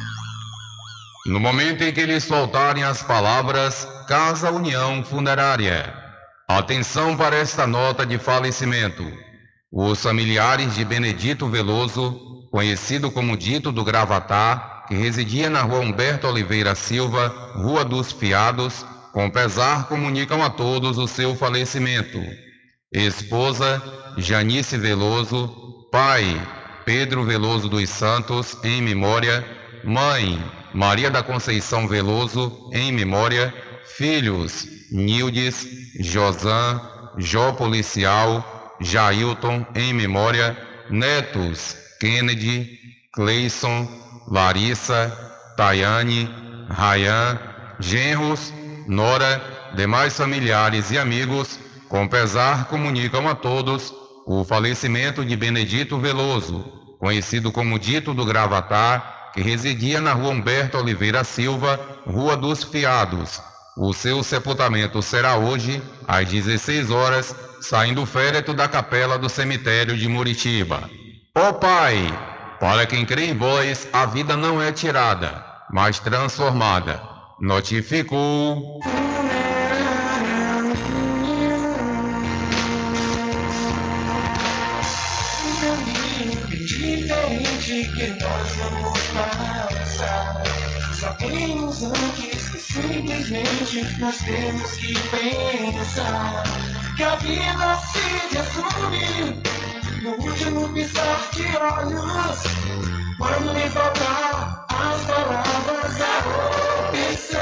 No momento em que lhes soltarem as palavras Casa União Funerária. Atenção para esta nota de falecimento. Os familiares de Benedito Veloso, conhecido como Dito do Gravatar, que residia na rua Humberto Oliveira Silva, Rua dos Fiados, com pesar comunicam a todos o seu falecimento. Esposa Janice Veloso, pai Pedro Veloso dos Santos, em memória, mãe Maria da Conceição Veloso, em memória, filhos Nildes, Josan, Jó Policial, Jailton, em memória, netos Kennedy, Cleison, Larissa, Tayane, Rayan, genros, Nora, demais familiares e amigos, com pesar comunicam a todos o falecimento de Benedito Veloso, conhecido como Dito do Gravatar, que residia na rua Humberto Oliveira Silva, Rua dos Fiados. O seu sepultamento será hoje, às 16 horas, saindo o féretro da capela do cemitério de Muritiba. Ó Pai, para quem crê em vós, a vida não é tirada, mas transformada. Notificou. Diferente que nós vamos passar. Sabemos antes que simplesmente nós temos que pensar que a vida se resume no último piscar de olhos. Quando me faltar as palavras, a opção.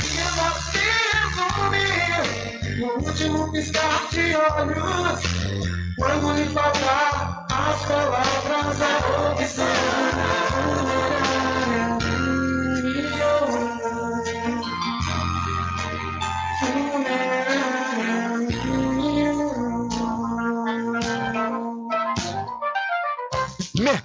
Que a vida se resume no último piscar de olhos. Quando lhe faltar as palavras, a opção.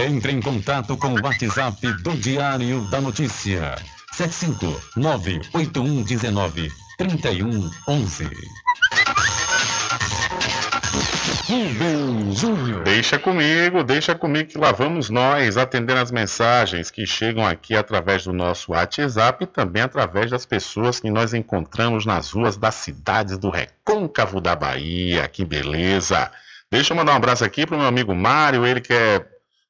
Entre em contato com o WhatsApp do Diário da Notícia. 759-8119-3111. Rubem Júnior. Deixa comigo, deixa comigo que lá vamos nós atendendo as mensagens que chegam aqui através do nosso WhatsApp e também através das pessoas que nós encontramos nas ruas das cidades do Recôncavo da Bahia. Que beleza! Deixa eu mandar um abraço aqui para o meu amigo Mário, ele que é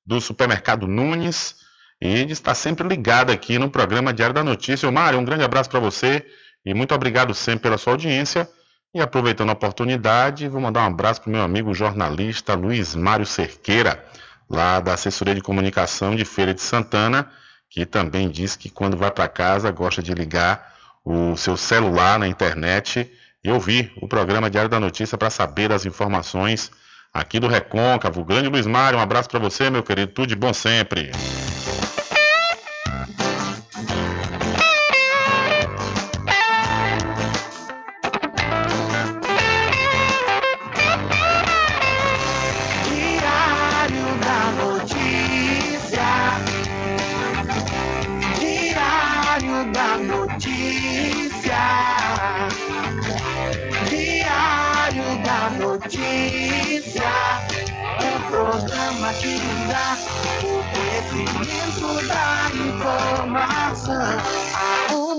do supermercado Nunes e está sempre ligado aqui no programa Diário da Notícia. Mário, um grande abraço para você e muito obrigado sempre pela sua audiência. E aproveitando a oportunidade, vou mandar um abraço para o meu amigo jornalista Luiz Mário Cerqueira, lá da assessoria de comunicação de Feira de Santana, que também diz que quando vai para casa gosta de ligar o seu celular na internet e ouvir o programa Diário da Notícia para saber das informações aqui do Recôncavo. Grande Luiz Mário, um abraço para você, meu querido. Tudo de bom sempre.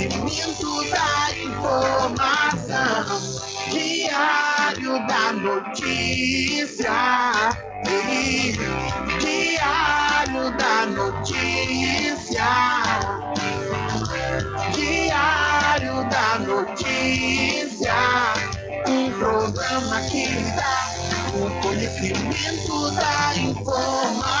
conhecimento da informação. Diário da notícia. Diário da notícia. Diário da notícia. Um programa que dá o conhecimento da informação.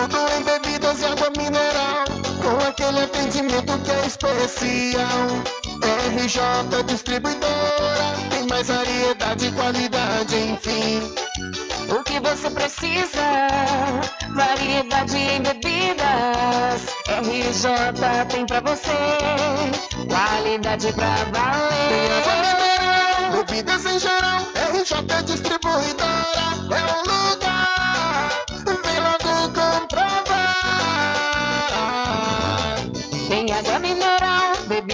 Tudo em bebidas e água mineral, com aquele atendimento que é especial. RJ Distribuidora, tem mais variedade e qualidade, enfim. O que você precisa? Variedade em bebidas. RJ tem pra você. Qualidade pra valer. bebidas em geral. RJ Distribuidora é o lugar.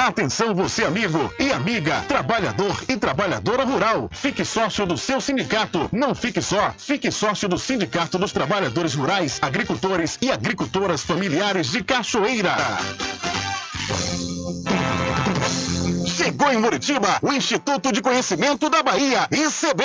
Atenção você amigo e amiga, trabalhador e trabalhadora rural. Fique sócio do seu sindicato. Não fique só, fique sócio do Sindicato dos Trabalhadores Rurais, Agricultores e Agricultoras Familiares de Cachoeira. Chegou em Muritiba o Instituto de Conhecimento da Bahia, ICB.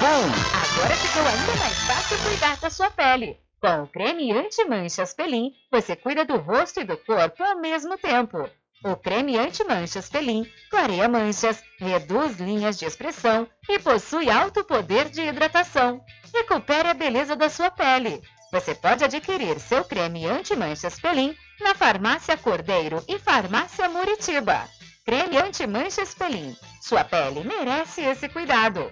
Agora ficou ainda mais fácil cuidar da sua pele. Com o creme anti-manchas Pelin, você cuida do rosto e do corpo ao mesmo tempo. O creme anti-manchas Pelin clareia manchas, reduz linhas de expressão e possui alto poder de hidratação. Recupere a beleza da sua pele. Você pode adquirir seu creme anti-manchas Pelin na Farmácia Cordeiro e Farmácia Muritiba. Creme anti-manchas Pelin. Sua pele merece esse cuidado.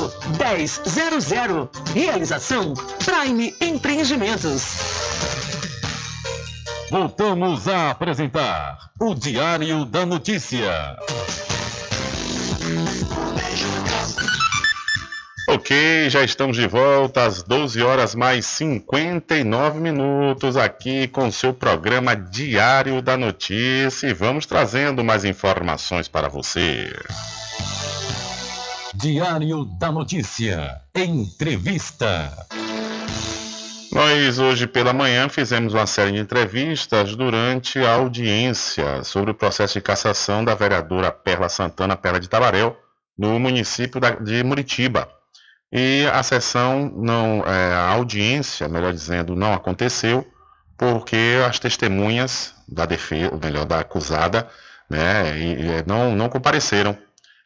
1000. Realização Prime Empreendimentos. Voltamos a apresentar o Diário da Notícia. Ok, já estamos de volta às 12 horas mais 59 minutos aqui com seu programa Diário da Notícia e vamos trazendo mais informações para você. Diário da Notícia. Entrevista. Nós hoje pela manhã fizemos uma série de entrevistas durante a audiência sobre o processo de cassação da vereadora Perla Santana Perla de Tabaréu, no município de Muritiba. E a sessão não, é, a audiência, melhor dizendo, não aconteceu porque as testemunhas da defesa, melhor, da acusada, né, e- e não, não compareceram.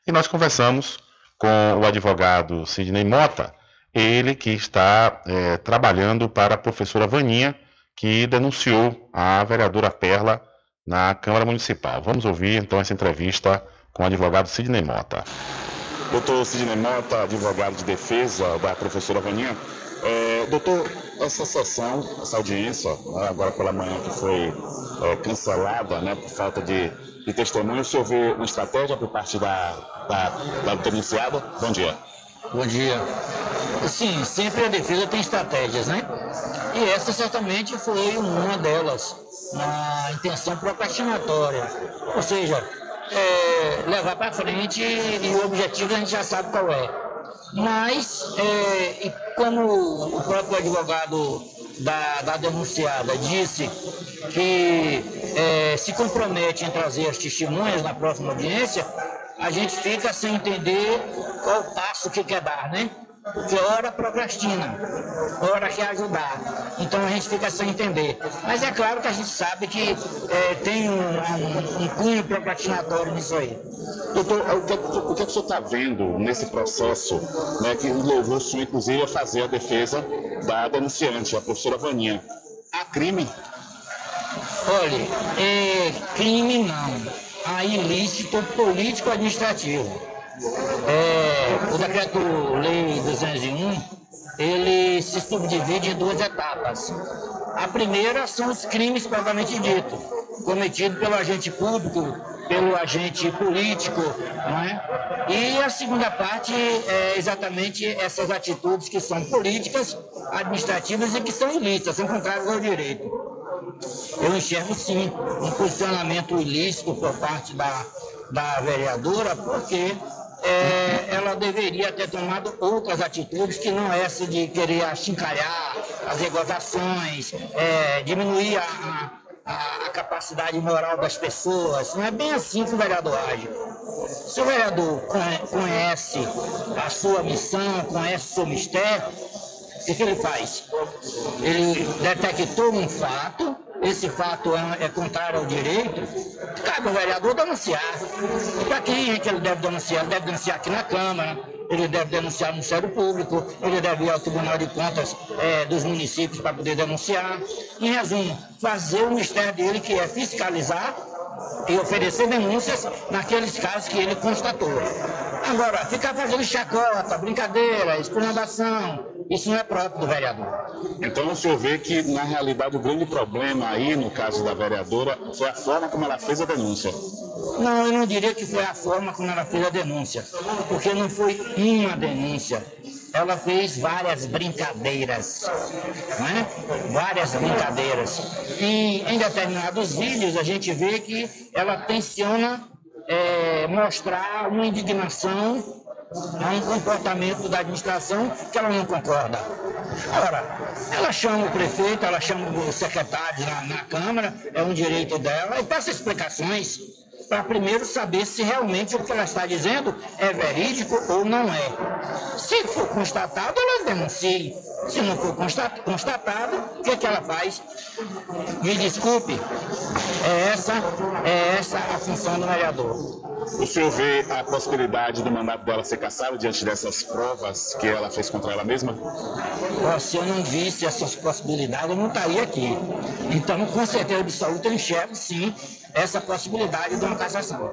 E nós conversamos com o advogado Sidney Mota, ele que está é, trabalhando para a professora Vaninha, que denunciou a vereadora Perla na Câmara Municipal. Vamos ouvir então essa entrevista com o advogado Sidney Mota. Doutor Sidney Mota, advogado de defesa da professora Vaninha. É, doutor, essa sessão, essa audiência, né, agora pela manhã que foi é, cancelada né, por falta de, de testemunho, o senhor vê uma estratégia por parte da, da, da denunciada? Bom dia. Bom dia. Sim, sempre a defesa tem estratégias, né? E essa certamente foi uma delas, na intenção procrastinatória. Ou seja, é, levar para frente e o objetivo a gente já sabe qual é. Mas, é, como o próprio advogado da, da denunciada disse que é, se compromete em trazer as testemunhas na próxima audiência, a gente fica sem entender qual o passo que quer dar, né? Porque hora procrastina, hora quer ajudar. Então a gente fica sem entender. Mas é claro que a gente sabe que é, tem um, um, um cunho procrastinatório nisso aí. Doutor, o que, o que o senhor está vendo nesse processo né, que levou o senhor, inclusive, a fazer a defesa da denunciante, a professora Vaninha? Há crime? Olha, é crime não. Há ilícito político-administrativo. É, o decreto-lei 201, ele se subdivide em duas etapas. A primeira são os crimes propriamente dito, cometidos pelo agente público, pelo agente político, não é? E a segunda parte é exatamente essas atitudes que são políticas, administrativas e que são ilícitas, são contrárias ao direito. Eu enxergo sim um posicionamento ilícito por parte da, da vereadora, porque é, ela deveria ter tomado outras atitudes que não essa de querer achincalhar as negociações, é, diminuir a, a, a capacidade moral das pessoas. Não é bem assim que o vereador age. Se o vereador conhe- conhece a sua missão, conhece o seu mistério, o que, ele faz? Ele detectou um fato, esse fato é, é contrário ao direito, cabe ao vereador denunciar. Para quem é que ele deve denunciar? Ele deve denunciar aqui na Câmara, ele deve denunciar no Ministério Público, ele deve ir ao Tribunal de Contas eh, dos municípios para poder denunciar. Em resumo, fazer o mistério dele, que é fiscalizar e oferecer denúncias naqueles casos que ele constatou. Agora, ficar fazendo chacota, brincadeira, explanação, isso não é próprio do vereador. Então o senhor vê que, na realidade, o grande problema aí, no caso da vereadora, foi a forma como ela fez a denúncia. Não, eu não diria que foi a forma como ela fez a denúncia, porque não foi uma denúncia. Ela fez várias brincadeiras, não é? Várias brincadeiras. E em determinados vídeos a gente vê que ela tenciona eh, mostrar uma indignação a um comportamento da administração que ela não concorda. Agora, ela chama o prefeito, ela chama os secretários na, na Câmara, é um direito dela, e peça explicações para primeiro saber se realmente o que ela está dizendo é verídico ou não é. Se for constatado, ela denuncie. Se não for consta- constatado, o que, que ela faz? Me desculpe, é essa, é essa a função do vereador. O senhor vê a possibilidade do mandato dela ser cassado diante dessas provas que ela fez contra ela mesma? Ó, se eu não visse essas possibilidades, eu não estaria aqui. Então, com certeza absoluta, eu enxergo sim essa possibilidade de uma cassação.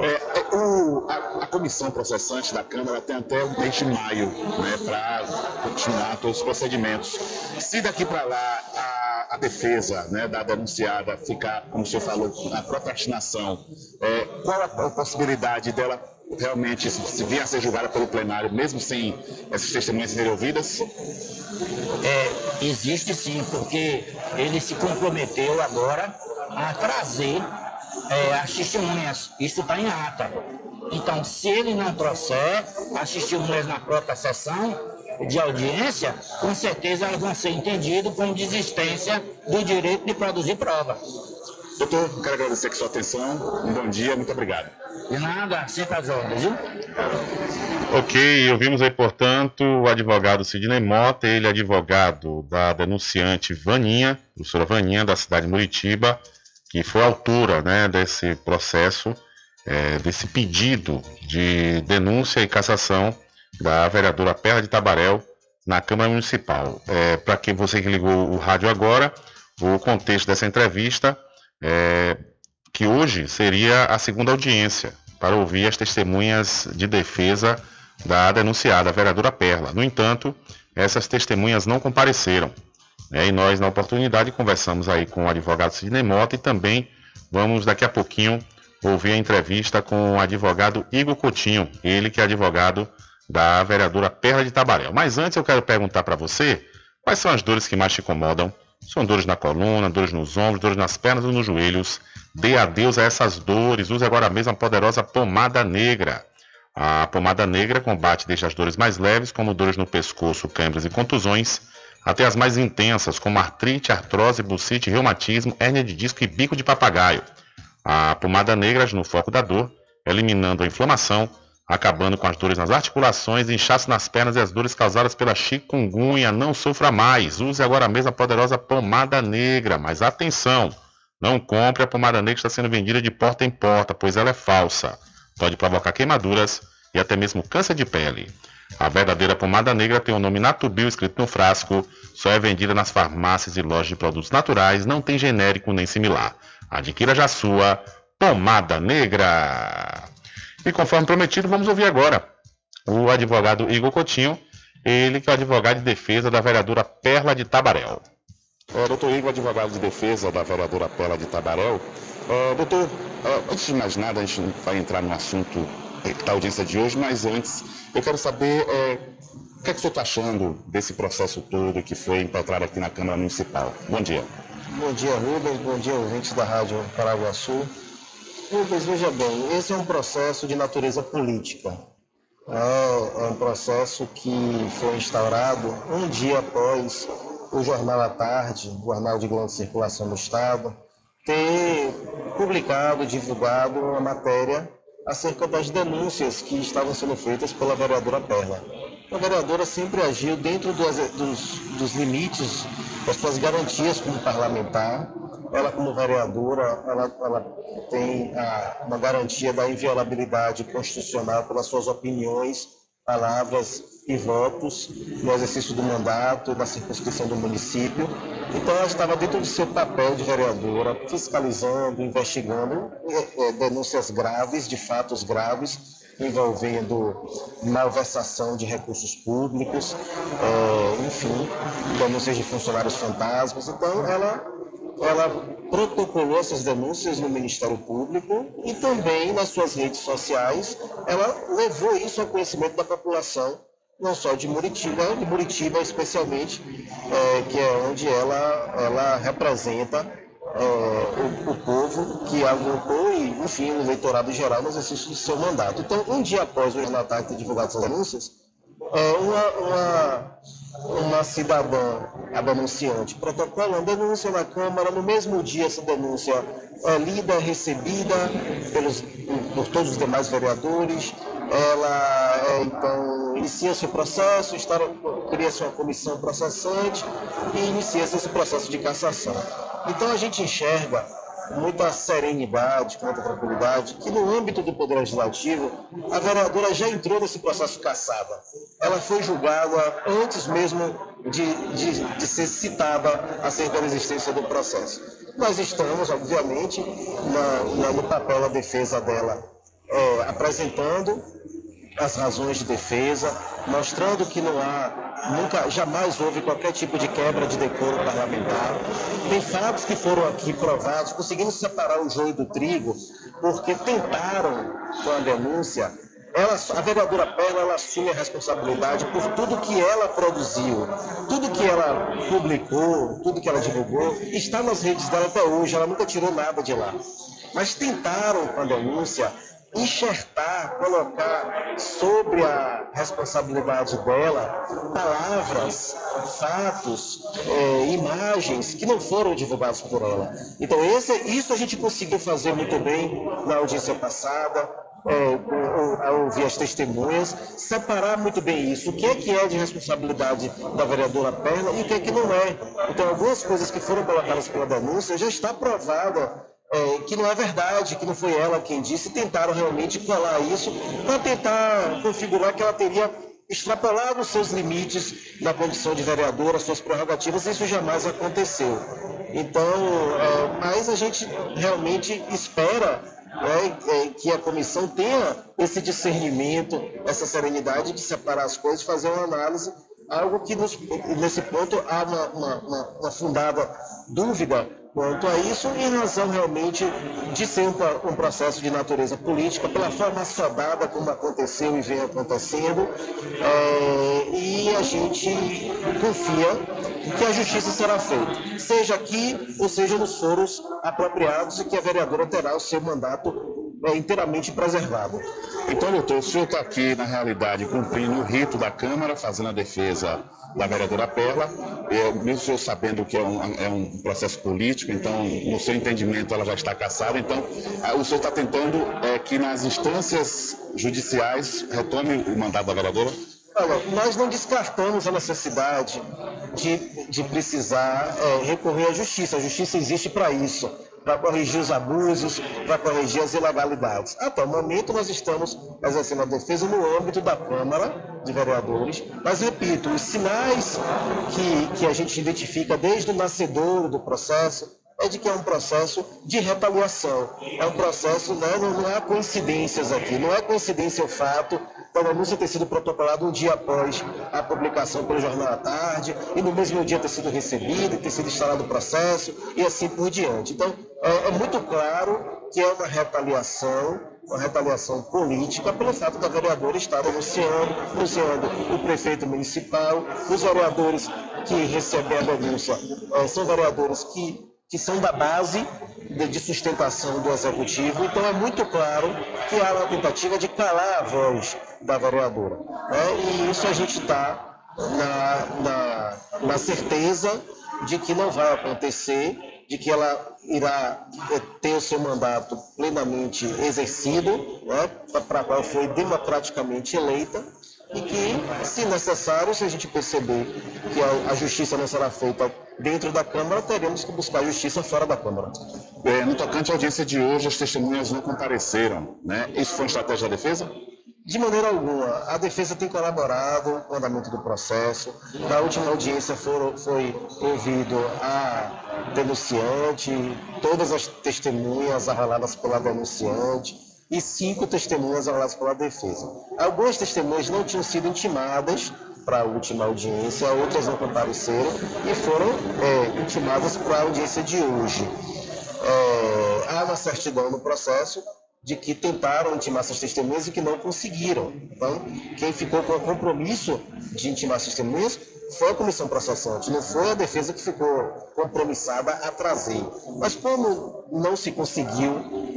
É, é, o- a, a comissão processante da Câmara tem até o mês de maio né, para continuar todos os procedimentos. Se daqui para lá a, a defesa né, da denunciada ficar, como o senhor falou, na procrastinação, é, qual a, a possibilidade dela realmente se, vir a ser julgada pelo plenário, mesmo sem essas testemunhas serem ouvidas? É, existe sim, porque ele se comprometeu agora a trazer é, as testemunhas. Isso está em ata. Então, se ele não trouxer as testemunhas na própria sessão de audiência, com certeza elas vão ser entendidas como desistência do direito de produzir prova. Doutor, quero agradecer aqui sua atenção. Um bom dia, muito obrigado. De nada, sempre às ordens, viu? Ok, ouvimos aí, portanto, o advogado Sidney Mota, ele é advogado da denunciante Vaninha, professora Vaninha, da cidade de Muritiba, que foi autora né, desse processo, é, desse pedido de denúncia e cassação da vereadora Perla de Tabarel na Câmara Municipal. É, Para quem você que ligou o rádio agora, o contexto dessa entrevista é que hoje seria a segunda audiência para ouvir as testemunhas de defesa da denunciada, a vereadora Perla. No entanto, essas testemunhas não compareceram. Né? E nós, na oportunidade, conversamos aí com o advogado Sidney Mota e também vamos daqui a pouquinho ouvir a entrevista com o advogado Igor Coutinho, ele que é advogado da vereadora Perla de Tabarel. Mas antes eu quero perguntar para você quais são as dores que mais te incomodam. São dores na coluna, dores nos ombros, dores nas pernas ou nos joelhos. Dê adeus a essas dores. Use agora mesmo a poderosa pomada negra. A pomada negra combate desde as dores mais leves, como dores no pescoço, câimbras e contusões, até as mais intensas, como artrite, artrose, bucite, reumatismo, hérnia de disco e bico de papagaio. A pomada negra age no foco da dor, eliminando a inflamação, acabando com as dores nas articulações, inchaço nas pernas e as dores causadas pela chikungunya. Não sofra mais. Use agora mesmo a poderosa pomada negra. Mas atenção, não compre a pomada negra que está sendo vendida de porta em porta, pois ela é falsa. Pode provocar queimaduras e até mesmo câncer de pele. A verdadeira pomada negra tem o nome Natubio escrito no frasco, só é vendida nas farmácias e lojas de produtos naturais, não tem genérico nem similar. Adquira já sua pomada negra. E conforme prometido, vamos ouvir agora o advogado Igor Coutinho, ele que é o advogado de defesa da vereadora Perla de Tabarel. É, doutor Igor, advogado de defesa da vereadora Perla de Tabarel. É, doutor, é, antes de mais nada, a gente vai entrar no assunto da audiência de hoje, mas antes eu quero saber é, o que, é que o senhor está achando desse processo todo que foi impetrado aqui na Câmara Municipal. Bom dia. Bom dia, Rubens. Bom dia, ouvintes da Rádio Paraguaçu. Rubens, veja bem, esse é um processo de natureza política. É, é um processo que foi instaurado um dia após o Jornal à Tarde, o jornal de grande circulação do Estado, ter publicado, divulgado uma matéria acerca das denúncias que estavam sendo feitas pela vereadora Perla. A vereadora sempre agiu dentro dos, dos, dos limites das suas garantias como parlamentar. Ela, como vereadora, ela, ela tem a, uma garantia da inviolabilidade constitucional pelas suas opiniões, palavras e votos no exercício do mandato, da circunscrição do município. Então, ela estava dentro do seu papel de vereadora, fiscalizando, investigando é, é, denúncias graves, de fatos graves, envolvendo malversação de recursos públicos, é, enfim, denúncias de funcionários fantasmas. Então, ela, ela protocolou essas denúncias no Ministério Público e também nas suas redes sociais, ela levou isso ao conhecimento da população não só de Muritiba, de Muritiba especialmente, é, que é onde ela, ela representa é, o, o, povo que a votou e, enfim, o eleitorado geral no exercício do seu mandato. Então, um dia após o Jornal ter divulgado essas denúncias, uma, uma, uma cidadã, a denunciante, protocola uma denúncia na Câmara, no mesmo dia essa denúncia é lida, recebida pelos, por todos os demais vereadores, ela é, então inicia seu processo, cria-se uma comissão processante e inicia-se esse processo de cassação. Então a gente enxerga muita serenidade, com muita tranquilidade, que no âmbito do Poder Legislativo, a vereadora já entrou nesse processo caçada. Ela foi julgada antes mesmo de, de, de ser citada acerca da existência do processo. Nós estamos, obviamente, na, na, no papel da defesa dela, é, apresentando as razões de defesa, mostrando que não há, nunca, jamais houve qualquer tipo de quebra de decoro parlamentar. Tem fatos que foram aqui provados, conseguimos separar o joio do trigo, porque tentaram, com a denúncia, ela, a vereadora Perla ela assume a responsabilidade por tudo que ela produziu, tudo que ela publicou, tudo que ela divulgou, está nas redes dela até hoje, ela nunca tirou nada de lá. Mas tentaram, com a denúncia, enxertar, colocar sobre a responsabilidade dela palavras, fatos, é, imagens que não foram divulgados por ela. Então, esse, isso a gente conseguiu fazer muito bem na audiência passada, é, ao ouvir as testemunhas, separar muito bem isso, o que é que é de responsabilidade da vereadora Perla e o que é que não é. Então, algumas coisas que foram colocadas pela denúncia já está provada é, que não é verdade, que não foi ela quem disse, tentaram realmente colar isso para tentar configurar que ela teria extrapolado os seus limites na condição de vereadora, suas prerrogativas, isso jamais aconteceu. Então, é, mas a gente realmente espera né, é, que a comissão tenha esse discernimento, essa serenidade de separar as coisas, fazer uma análise, algo que nos, nesse ponto há uma, uma, uma, uma fundada dúvida quanto a isso, em razão realmente de ser um, um, processo de natureza política, pela forma assodada como aconteceu e vem acontecendo, é, e a gente confia que a justiça será feita, seja aqui ou seja nos foros apropriados e que a vereadora terá o seu mandato é, inteiramente preservado. Então, doutor, o senhor está aqui, na realidade, cumprindo o rito da Câmara, fazendo a defesa da vereadora Perla, mesmo o senhor sabendo que é um, é um, processo político, então, no seu entendimento, ela já está caçada, então, o senhor está tentando é, que nas instâncias judiciais retome o mandato da vereadora? Nós não descartamos a necessidade de, de precisar é, recorrer à justiça. A justiça existe para isso para corrigir os abusos, para corrigir as ilegalidades. Até o momento, nós estamos exercendo a defesa no âmbito da Câmara de Vereadores, mas repito, os sinais que, que a gente identifica desde o nascedor do processo é de que é um processo de retaliação. É um processo, né, não, não há coincidências aqui, não é coincidência o fato da denúncia ter sido protocolada um dia após a publicação pelo Jornal à Tarde, e no mesmo dia ter sido recebido, ter sido instalado o processo, e assim por diante. Então, é, é muito claro que é uma retaliação, uma retaliação política pelo fato da vereadora estar denunciando, denunciando o prefeito municipal, os vereadores que recebem a denúncia é, são vereadores que que são da base de sustentação do executivo. Então é muito claro que há uma tentativa de calar a voz da vereadora. Né? E isso a gente está na, na, na certeza de que não vai acontecer, de que ela irá eh, ter o seu mandato plenamente exercido, né, para qual foi democraticamente eleita, e que, se necessário, se a gente perceber que a, a justiça não será feita dentro da Câmara, teremos que buscar justiça fora da Câmara. É, no tocante à audiência de hoje, as testemunhas não compareceram. Né? Isso foi estratégia da defesa? De maneira alguma. A defesa tem colaborado com o andamento do processo. Na última audiência foram, foi ouvido a denunciante, todas as testemunhas arroladas pela denunciante e cinco testemunhas arroladas pela defesa. Algumas testemunhas não tinham sido intimadas para a última audiência, outras não compareceram e foram é, intimadas para a audiência de hoje. É, há uma certidão no processo de que tentaram intimar essas testemunhas e que não conseguiram. Então, quem ficou com o compromisso de intimar as testemunhas foi a comissão processante, não foi a defesa que ficou compromissada a trazer. Mas como não se conseguiu,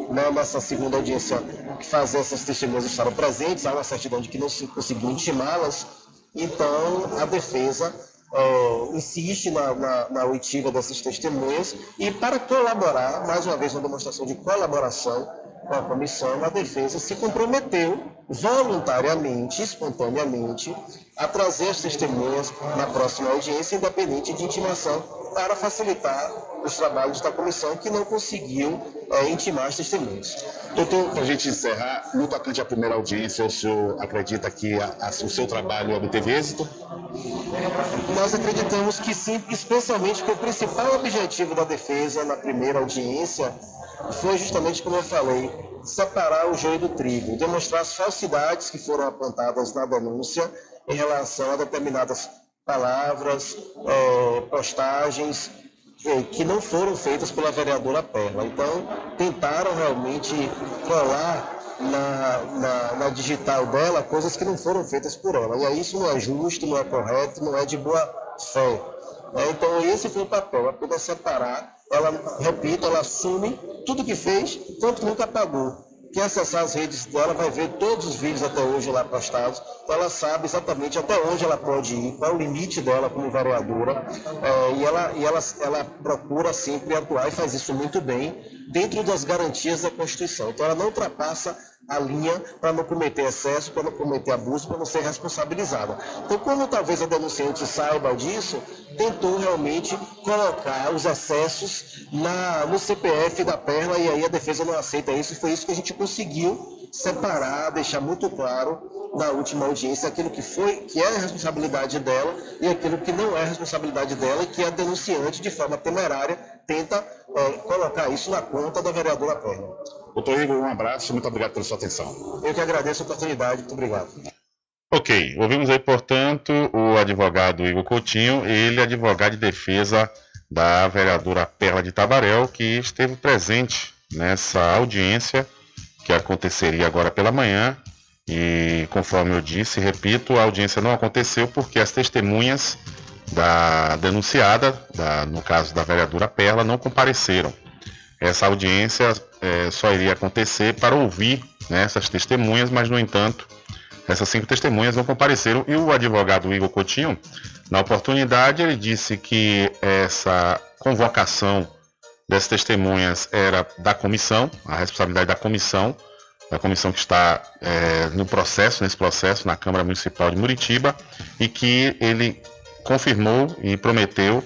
né, nessa segunda audiência, fazer essas testemunhas estarem presentes, há uma certidão de que não se conseguiu intimá-las, então a defesa é, insiste na, na, na oitiva dessas testemunhas e para colaborar, mais uma vez uma demonstração de colaboração, com a comissão, a defesa se comprometeu voluntariamente, espontaneamente, a trazer as testemunhas na próxima audiência, independente de intimação, para facilitar os trabalhos da comissão que não conseguiu é, intimar as testemunhas. Doutor, para a gente encerrar, no tocante à primeira audiência, o senhor acredita que a, a, o seu trabalho obteve êxito? Nós acreditamos que sim, especialmente porque o principal objetivo da defesa na primeira audiência foi justamente como eu falei, separar o joio do trigo, demonstrar as falsidades que foram apontadas na denúncia em relação a determinadas palavras, é, postagens que não foram feitas pela vereadora Perla. Então, tentaram realmente colar na, na, na, digital dela coisas que não foram feitas por ela. E aí isso não é justo, não é correto, não é de boa fé. Né? Então, esse foi o papel, poder separar. Ela, repito, ela assume tudo que fez, tanto que nunca pagou. Quem acessar as redes dela vai ver todos os vídeos até hoje lá postados. Então ela sabe exatamente até onde ela pode ir, qual é o limite dela como vereadora. É, e ela, e ela, ela procura sempre atuar e faz isso muito bem, dentro das garantias da Constituição. Então ela não ultrapassa a linha para não cometer excesso, para não cometer abuso, para não ser responsabilizada. Então, como talvez a denunciante saiba disso, tentou realmente colocar os excessos na, no CPF da Perla e aí a defesa não aceita isso. E foi isso que a gente conseguiu separar, deixar muito claro na última audiência aquilo que foi, que é a responsabilidade dela e aquilo que não é a responsabilidade dela e que a denunciante, de forma temerária, tenta é, colocar isso na conta da vereadora Perla. Doutor Igor, um abraço e muito obrigado pela sua atenção. Eu que agradeço a oportunidade, muito obrigado. Ok, ouvimos aí, portanto, o advogado Igor Coutinho, ele é advogado de defesa da vereadora Perla de Tabarel, que esteve presente nessa audiência que aconteceria agora pela manhã. E conforme eu disse, repito, a audiência não aconteceu porque as testemunhas da denunciada, da, no caso da vereadora Perla, não compareceram. Essa audiência é, só iria acontecer para ouvir né, essas testemunhas, mas, no entanto, essas cinco testemunhas não compareceram. E o advogado Igor Coutinho, na oportunidade, ele disse que essa convocação dessas testemunhas era da comissão, a responsabilidade da comissão, da comissão que está é, no processo, nesse processo, na Câmara Municipal de Muritiba, e que ele confirmou e prometeu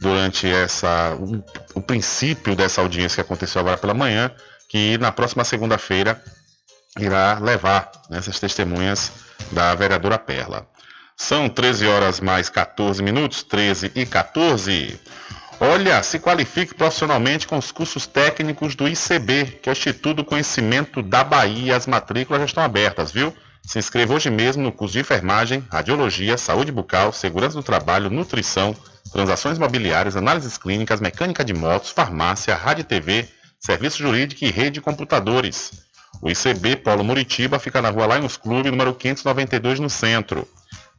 durante essa o, o princípio dessa audiência que aconteceu agora pela manhã, que na próxima segunda-feira irá levar né, essas testemunhas da vereadora Perla. São 13 horas mais 14 minutos, 13 e 14. Olha, se qualifique profissionalmente com os cursos técnicos do ICB, que é o Instituto do Conhecimento da Bahia. As matrículas já estão abertas, viu? Se inscreva hoje mesmo no curso de enfermagem, radiologia, saúde bucal, segurança do trabalho, nutrição, transações imobiliárias, análises clínicas, mecânica de motos, farmácia, rádio TV, serviço jurídico e rede de computadores. O ICB Polo Muritiba fica na rua Lions Clube, número 592, no centro.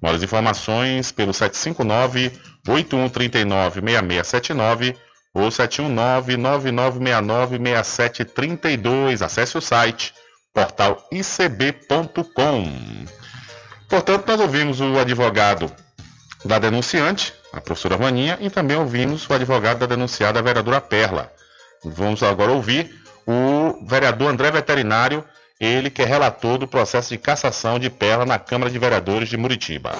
Maiores informações pelo 759-8139-6679 ou 719-9969-6732. Acesse o site portalicb.com. Portanto, nós ouvimos o advogado da denunciante, a professora Vaninha, e também ouvimos o advogado da denunciada, a vereadora Perla. Vamos agora ouvir o vereador André Veterinário, ele que é relator do processo de cassação de Perla na Câmara de Vereadores de Muritiba.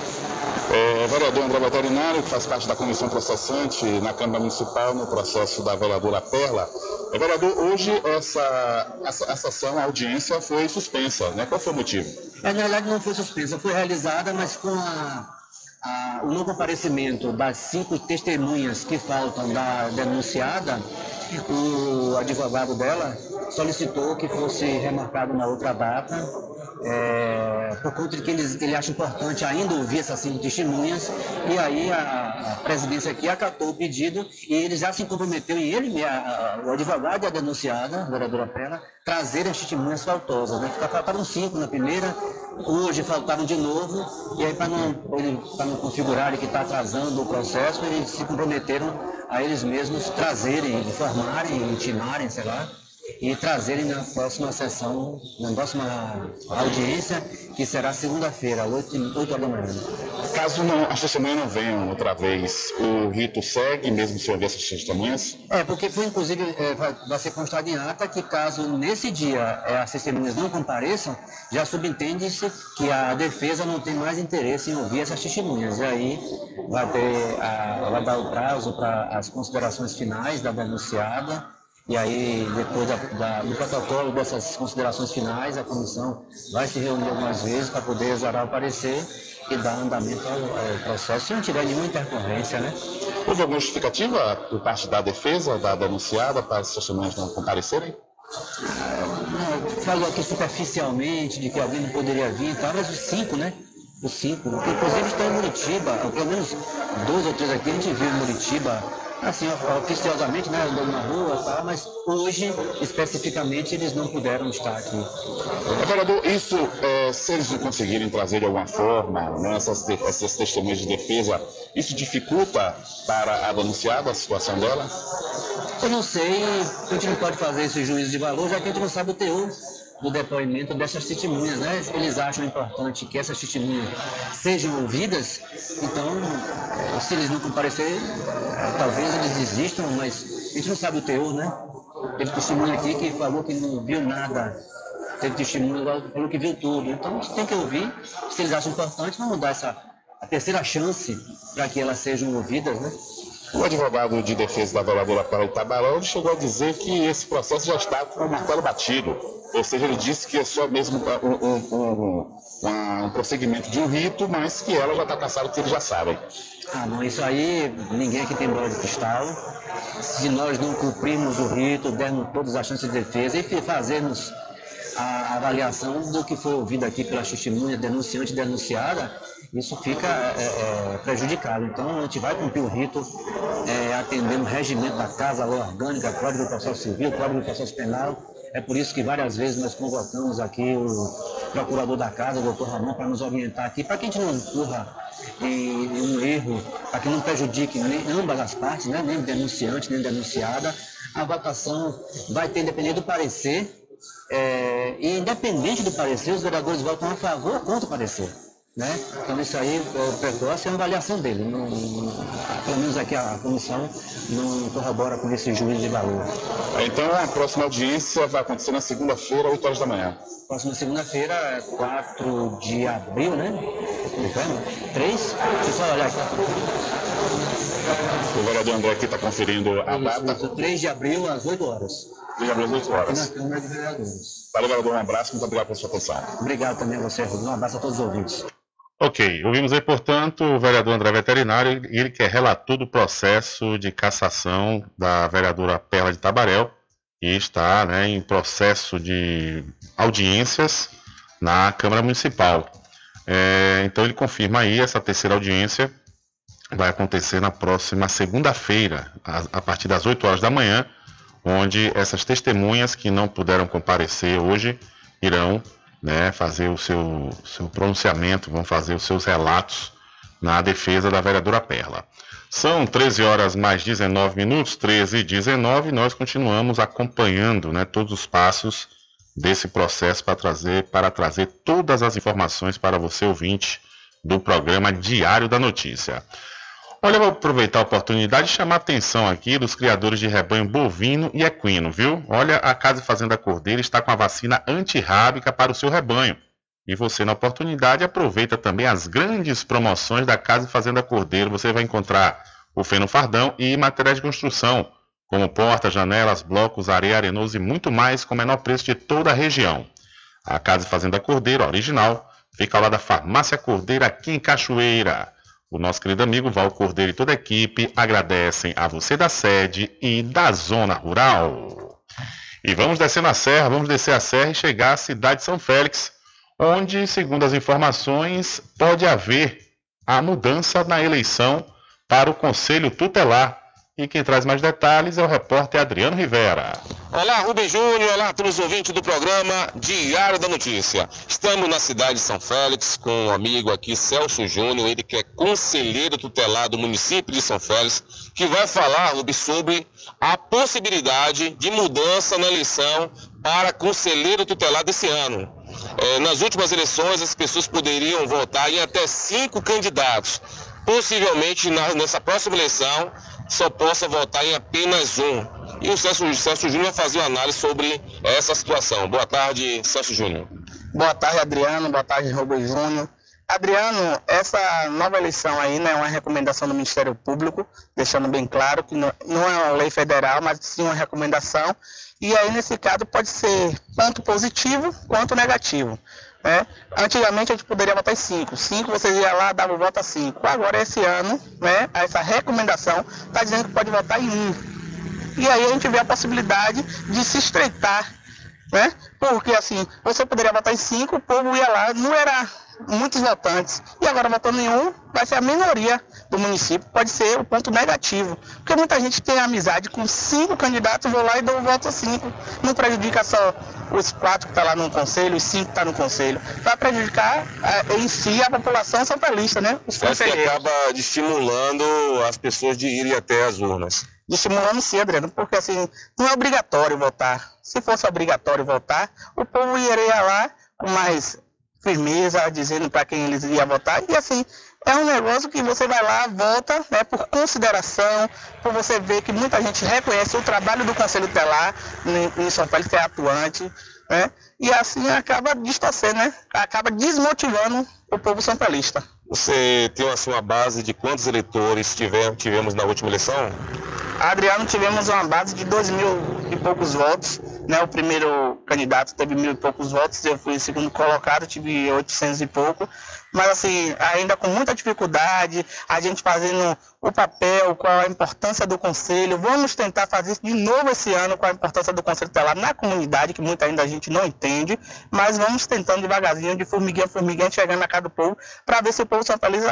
É, vereador André Veterinário, que faz parte da comissão processante na Câmara Municipal no processo da vereadora Perla. É, vereador, hoje essa, essa, essa ação, a audiência foi suspensa, né? Qual foi o motivo? É, na verdade não foi suspensa, foi realizada, mas com a, a, o não comparecimento das cinco testemunhas que faltam da denunciada, o advogado dela solicitou que fosse remarcado na outra data, é, por conta de que ele, ele acha importante ainda ouvir essas cinco testemunhas, e aí a, a presidência aqui acatou o pedido e ele já se comprometeu, e ele, a, a, o advogado e a denunciada, a vereadora Pena, trazer as testemunhas faltosas. Né? Faltaram cinco na primeira, hoje faltaram de novo, e aí para não, não configurar que está atrasando o processo, eles se comprometeram a eles mesmos trazerem, informarem, intimarem, sei lá, e trazerem na próxima sessão, na próxima audiência, que será segunda-feira, 8, 8 da manhã. Caso não, as testemunhas não venham outra vez, o rito segue, mesmo se houver essas testemunhas? É, porque foi inclusive, é, vai, ser constado em ata que caso nesse dia é, as testemunhas não compareçam, já subentende-se que a defesa não tem mais interesse em ouvir essas testemunhas. E aí vai, ter a, vai dar o prazo para as considerações finais da denunciada e aí, depois da, da, do protocolo dessas considerações finais, a comissão vai se reunir algumas vezes para poder exarar o parecer e dar andamento ao, ao, processo, se não tiver nenhuma intercorrência, né? Houve alguma justificativa por parte da defesa, da denunciada, para as testemunhas não comparecerem? Ah, não, falou aqui superficialmente de que alguém não poderia vir e tal, mas os cinco, né? Os cinco, inclusive estão em Muritiba, pelo menos dois ou três aqui a gente viu em Muritiba, assim, oficiosamente, né, andando na rua tal, mas hoje, especificamente, eles não puderam estar aqui. Vereador, isso, é, se eles não conseguirem trazer de alguma forma né, essas, essas testemunhas de defesa, isso dificulta para a denunciada a situação dela? Eu não sei, a gente não pode fazer esse juízo de valor, já que a gente não sabe o teor do depoimento dessas testemunhas, né? Eles acham importante que essas testemunhas sejam ouvidas, então, se eles não comparecerem, talvez eles desistam, mas a gente não sabe o teor, né? Teve testemunha aqui que falou que não viu nada, teve testemunha que falou que viu tudo, então tem que ouvir, se eles acham importante, vamos dar essa a terceira chance para que elas sejam ouvidas, né? O advogado de defesa da vereadora Paula Itabarão chegou a dizer que esse processo já está com o martelo batido. Ou seja, ele disse que é só mesmo um, um- um- um prosseguimento de um rito, mas que ela já está cansada, que eles já sabem. Ah, não, isso aí ninguém aqui tem bola de cristal. Se nós não cumprirmos o rito, dermos todas as chances de defesa e fazermos a avaliação do que foi ouvido aqui pela testemunha, denunciante e denunciada, isso fica é, é, prejudicado. Então a gente vai cumprir o rito é, atendendo o regimento da casa, a lei orgânica, Código do Processo Civil, Código do Processo Penal. É por isso que várias vezes nós convocamos aqui o procurador da casa, o doutor Ramon, para nos orientar aqui, para que a gente não incorra um erro, para que não prejudique nem ambas as partes, né? nem denunciante, nem denunciada. A votação vai ter, independente do parecer, é, e independente do parecer, os vereadores votam a favor ou contra o parecer. Né? Então isso aí, o precoce é uma avaliação dele. Não, pelo menos aqui a comissão não corrobora com esse juízo de valor. Então a próxima audiência vai acontecer na segunda-feira, 8 horas da manhã. Próxima segunda-feira, 4 de abril, né? Novembro? 3? Deixa eu olhar aqui. O vereador André aqui está conferindo a data. Isso, 3 de abril, às 8 horas. 3 de abril, às 8 Aqui na horas. Câmara de Vereadores. Valeu, vereador, um abraço, muito obrigado pela sua atenção. Obrigado também a você, Rodrigo. Um abraço a todos os ouvintes. Ok, ouvimos aí, portanto, o vereador André Veterinário, ele que é relator do processo de cassação da vereadora Perla de Tabarel, e está né, em processo de audiências na Câmara Municipal. É, então ele confirma aí essa terceira audiência, vai acontecer na próxima segunda-feira, a, a partir das 8 horas da manhã, onde essas testemunhas que não puderam comparecer hoje irão né, fazer o seu, seu pronunciamento, vão fazer os seus relatos na defesa da vereadora Perla. São 13 horas mais 19 minutos, 13 e 19, e nós continuamos acompanhando né, todos os passos desse processo para trazer, para trazer todas as informações para você, ouvinte, do programa Diário da Notícia. Olha, eu vou aproveitar a oportunidade e chamar a atenção aqui dos criadores de rebanho bovino e equino, viu? Olha, a Casa Fazenda Cordeiro está com a vacina antirrábica para o seu rebanho. E você, na oportunidade, aproveita também as grandes promoções da Casa Fazenda Cordeiro. Você vai encontrar o feno fardão e materiais de construção, como portas, janelas, blocos, areia, arenoso e muito mais, com o menor preço de toda a região. A Casa Fazenda Cordeiro, original, fica ao lado da Farmácia Cordeiro, aqui em Cachoeira. O nosso querido amigo Val Cordeiro e toda a equipe agradecem a você da sede e da zona rural. E vamos descendo a serra, vamos descer a serra e chegar à cidade de São Félix, onde, segundo as informações, pode haver a mudança na eleição para o Conselho Tutelar. E quem traz mais detalhes é o repórter Adriano Rivera. Olá, Rubem Júnior, olá a todos os ouvintes do programa Diário da Notícia. Estamos na cidade de São Félix com um amigo aqui, Celso Júnior, ele que é conselheiro tutelar do município de São Félix, que vai falar, Rubem, sobre a possibilidade de mudança na eleição para conselheiro tutelar desse ano. Eh, nas últimas eleições, as pessoas poderiam votar em até cinco candidatos. Possivelmente, na- nessa próxima eleição, só possa votar em apenas um. E o Celso, Celso Júnior vai fazer uma análise sobre essa situação. Boa tarde, Celso Júnior. Boa tarde, Adriano. Boa tarde, Rubem Júnior. Adriano, essa nova eleição aí né, é uma recomendação do Ministério Público, deixando bem claro que não, não é uma lei federal, mas sim uma recomendação. E aí, nesse caso, pode ser tanto positivo quanto negativo. Né? Antigamente a gente poderia votar em cinco. Cinco vocês iam lá, davam voto a cinco. Agora, esse ano, né, essa recomendação está dizendo que pode votar em um. E aí a gente vê a possibilidade de se estreitar né? Porque assim, você poderia votar em cinco, o povo ia lá, não era muitos votantes. E agora votando em um, vai ser a minoria do município, pode ser o ponto negativo. Porque muita gente tem amizade com cinco candidatos, vou lá e dou um voto a cinco. Não prejudica só os quatro que estão tá lá no conselho, os cinco que estão tá no conselho. Vai prejudicar eh, em si a população são felista, né? Os acha que acaba estimulando as pessoas de irem até as urnas. estimulando sim, Adriano, porque assim, não é obrigatório votar. Se fosse obrigatório votar, o povo iria lá com mais firmeza, dizendo para quem eles iam votar. E assim, é um negócio que você vai lá, vota, né, por consideração, por você ver que muita gente reconhece o trabalho do Conselho Telar em São Félix, que é atuante, né? E assim acaba distorcendo, né? Acaba desmotivando o povo são felista. Você tem assim, uma base de quantos eleitores tive- tivemos na última eleição? Adriano, tivemos uma base de dois mil e poucos votos. Né? O primeiro candidato teve mil e poucos votos, eu fui segundo colocado, tive 800 e pouco. Mas, assim, ainda com muita dificuldade, a gente fazendo o papel, qual a importância do conselho. Vamos tentar fazer isso de novo esse ano, qual a importância do conselho telar na comunidade, que muita ainda a gente não entende. Mas vamos tentando devagarzinho, de formiguinha a formiguinha, chegando na casa do povo, para ver se o povo São Feliz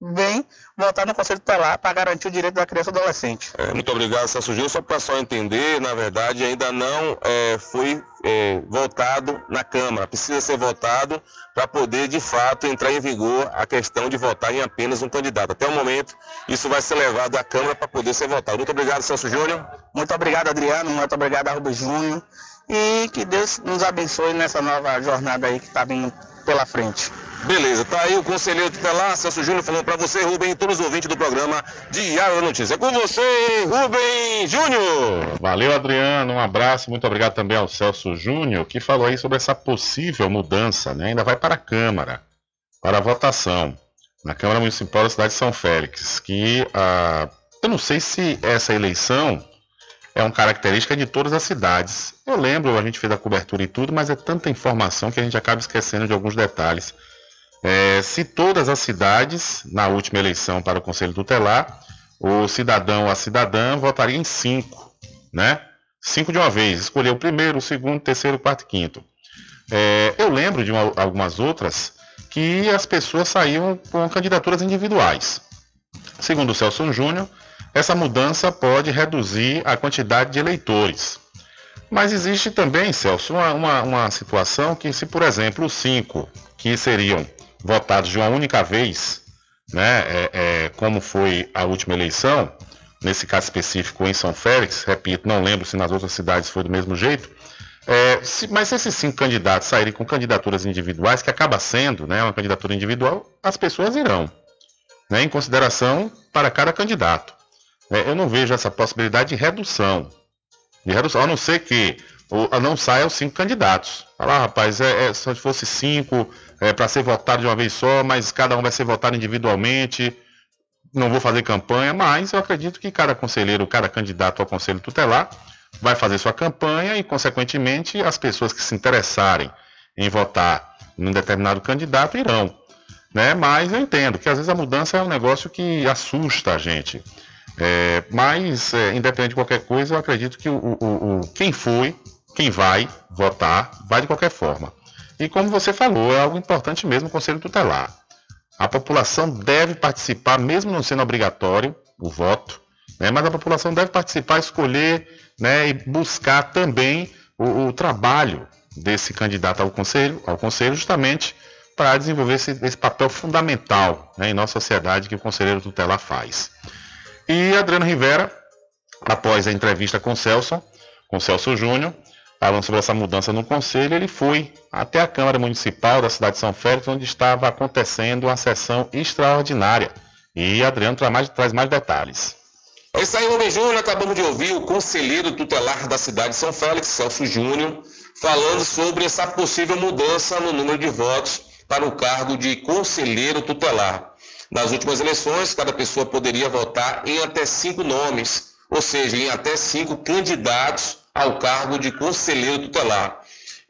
vem votar no conselho telar para garantir o direito da criança e do adolescente. É, muito obrigado, Celso Gil. Só para pessoal entender, na verdade, ainda não é, foi é, votado na Câmara. Precisa ser votado para poder, de fato, entrar em vigor a questão de votar em apenas um candidato. Até o momento, isso vai ser levado à Câmara para poder ser votado. Muito obrigado, Celso Júnior. Muito obrigado, Adriano. Muito obrigado, Arruda Júnior. E que Deus nos abençoe nessa nova jornada aí que está vindo pela frente. Beleza, tá aí o conselheiro tutelar, Celso Júnior, falando para você, Rubem, e todos os ouvintes do programa Diário da Notícia. É com você, Rubem Júnior. Valeu, Adriano. Um abraço. Muito obrigado também ao Celso Júnior, que falou aí sobre essa possível mudança, né? Ainda vai para a Câmara, para a votação, na Câmara Municipal da cidade de São Félix. Que ah, eu não sei se essa eleição é uma característica de todas as cidades. Eu lembro, a gente fez a cobertura e tudo, mas é tanta informação que a gente acaba esquecendo de alguns detalhes. É, se todas as cidades, na última eleição para o Conselho Tutelar, o cidadão ou a cidadã votaria em cinco, né? Cinco de uma vez, escolher o primeiro, o segundo, o terceiro, o quarto e quinto. É, eu lembro de uma- algumas outras que as pessoas saíam com candidaturas individuais. Segundo o Celso Júnior, essa mudança pode reduzir a quantidade de eleitores. Mas existe também, Celso, uma, uma, uma situação que, se por exemplo os cinco que seriam votados de uma única vez, né, é, é, como foi a última eleição, nesse caso específico em São Félix, repito, não lembro se nas outras cidades foi do mesmo jeito, é, se- mas se esses cinco candidatos saírem com candidaturas individuais, que acaba sendo né, uma candidatura individual, as pessoas irão, né, em consideração para cada candidato. É, eu não vejo essa possibilidade de redução. De redução, a não ser que não saia os cinco candidatos. Fala, ah, rapaz, é, é, se fosse cinco, é, para ser votado de uma vez só, mas cada um vai ser votado individualmente, não vou fazer campanha, mas eu acredito que cada conselheiro, cada candidato ao conselho tutelar vai fazer sua campanha e, consequentemente, as pessoas que se interessarem em votar num determinado candidato irão. Né? Mas eu entendo que às vezes a mudança é um negócio que assusta a gente. É, mas, é, independente de qualquer coisa, eu acredito que o, o- o- quem foi, quem vai votar, vai de qualquer forma. E como você falou, é algo importante mesmo o Conselho Tutelar. A população deve participar, mesmo não sendo obrigatório o voto, né, mas a população deve participar, escolher né, e buscar também o, o trabalho desse candidato ao conselho, ao conselho justamente para desenvolver esse, esse papel fundamental né, em nossa sociedade que o conselheiro tutelar faz. E Adriano Rivera, após a entrevista com Celso, com Celso Júnior, falando sobre essa mudança no conselho, ele foi até a Câmara Municipal da cidade de São Félix, onde estava acontecendo uma sessão extraordinária. E Adriano traz mais, traz mais detalhes. É isso aí, Rubem Júnior. Acabamos de ouvir o conselheiro tutelar da cidade de São Félix, Celso Júnior, falando sobre essa possível mudança no número de votos para o cargo de conselheiro tutelar. Nas últimas eleições, cada pessoa poderia votar em até cinco nomes, ou seja, em até cinco candidatos ao cargo de conselheiro tutelar.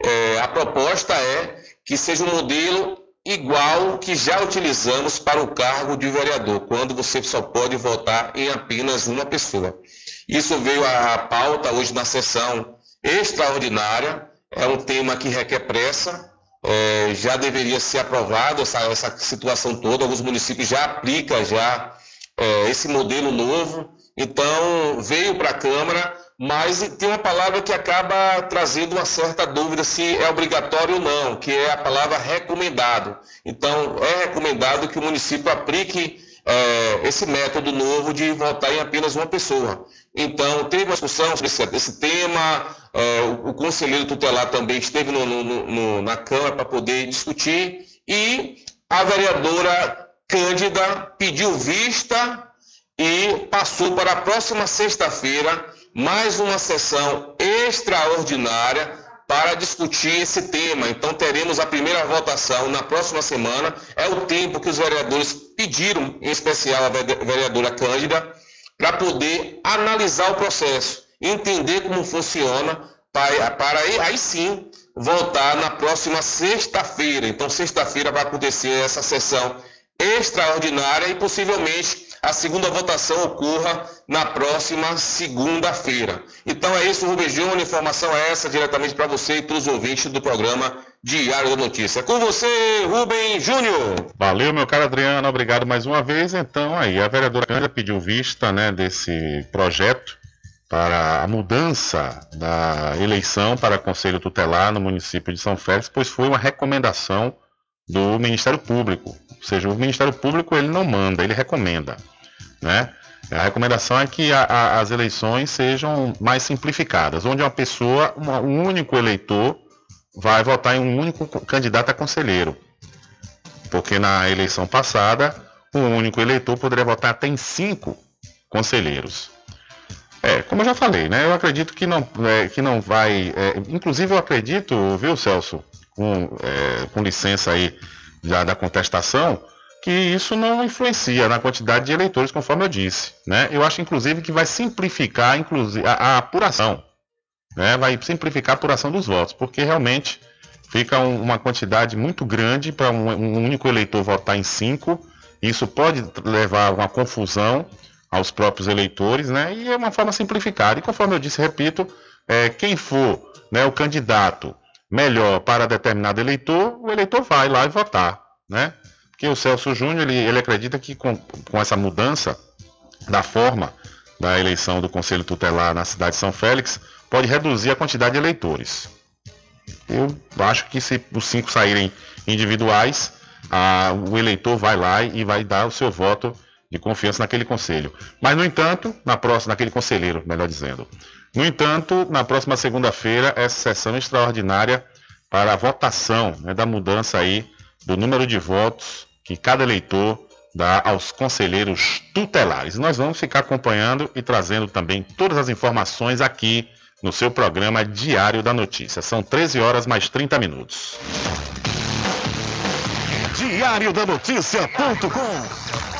É, a proposta é que seja um modelo igual que já utilizamos para o cargo de vereador, quando você só pode votar em apenas uma pessoa. Isso veio à pauta hoje na sessão extraordinária é um tema que requer pressa, é, já deveria ser aprovado essa, essa situação toda, alguns municípios já aplicam já é, esse modelo novo, então veio para a Câmara, mas tem uma palavra que acaba trazendo uma certa dúvida se é obrigatório ou não, que é a palavra recomendado. Então, é recomendado que o município aplique é, esse método novo de votar em apenas uma pessoa. Então, teve uma discussão sobre esse, esse tema, é, o, o, conselheiro tutelar também esteve no, no, no, na Câmara para poder discutir, e a vereadora Cândida pediu vista e passou para a próxima sexta-feira mais uma sessão extraordinária para discutir esse tema. Então teremos a primeira votação na próxima semana. É o tempo que os vereadores pediram, em especial a vereadora Cândida, para poder analisar o processo, entender como funciona, para, para aí, aí sim voltar na próxima sexta-feira. Então, sexta-feira vai acontecer essa sessão extraordinária e possivelmente a segunda votação ocorra na próxima segunda-feira. Então é isso, Rubem Júnior. Informação é essa diretamente para você e para os ouvintes do programa Diário da Notícia. Com você, Rubem Júnior. Valeu, meu caro Adriano. Obrigado mais uma vez. Então, aí, a vereadora Cândida pediu vista né, desse projeto para a mudança da eleição para Conselho Tutelar no município de São Félix, pois foi uma recomendação do Ministério Público. Ou seja, o Ministério Público ele não manda, ele recomenda. Né? A recomendação é que a, a, as eleições sejam mais simplificadas, onde uma pessoa, uma, um único eleitor, vai votar em um único candidato a conselheiro. Porque na eleição passada, um único eleitor poderia votar até em cinco conselheiros. É, como eu já falei, né? Eu acredito que não, é, que não vai. É, inclusive, eu acredito, viu, Celso, com, é, com licença aí já da contestação, que isso não influencia na quantidade de eleitores, conforme eu disse. Né? Eu acho, inclusive, que vai simplificar inclusive, a, a apuração. Né? Vai simplificar a apuração dos votos, porque realmente fica um, uma quantidade muito grande para um, um, único eleitor votar em cinco. Isso pode levar a uma confusão aos próprios eleitores, né? E é uma forma simplificada. E conforme eu disse, repito, é, quem for né, o candidato melhor para determinado eleitor, o eleitor vai lá e votar, né? Porque o Celso Júnior, ele, ele acredita que com, com essa mudança da forma da eleição do Conselho Tutelar na cidade de São Félix, pode reduzir a quantidade de eleitores. Eu acho que se os cinco saírem individuais, a, o eleitor vai lá e vai dar o seu voto de confiança naquele conselho. Mas, no entanto, na próxima, naquele conselheiro, melhor dizendo. No entanto, na próxima segunda-feira, essa sessão extraordinária para a votação né, da mudança aí do número de votos que cada eleitor dá aos conselheiros tutelares. Nós vamos ficar acompanhando e trazendo também todas as informações aqui no seu programa Diário da Notícia. São 13 horas mais 30 minutos. Diário da Notícia.com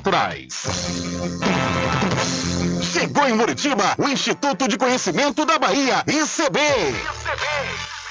naturais. Chegou em Muritiba o Instituto de Conhecimento da Bahia, ICB. ICB.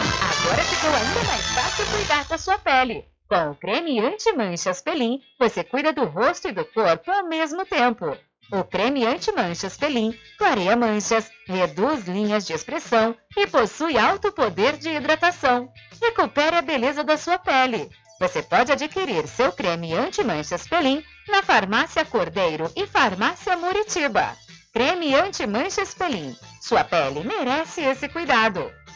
Agora ficou ainda mais fácil cuidar da sua pele. Com o creme anti-manchas Pelin, você cuida do rosto e do corpo ao mesmo tempo. O creme anti-manchas Pelin clareia manchas, reduz linhas de expressão e possui alto poder de hidratação. Recupere a beleza da sua pele. Você pode adquirir seu creme anti-manchas Pelin na Farmácia Cordeiro e Farmácia Muritiba. Creme anti-manchas Pelin. Sua pele merece esse cuidado.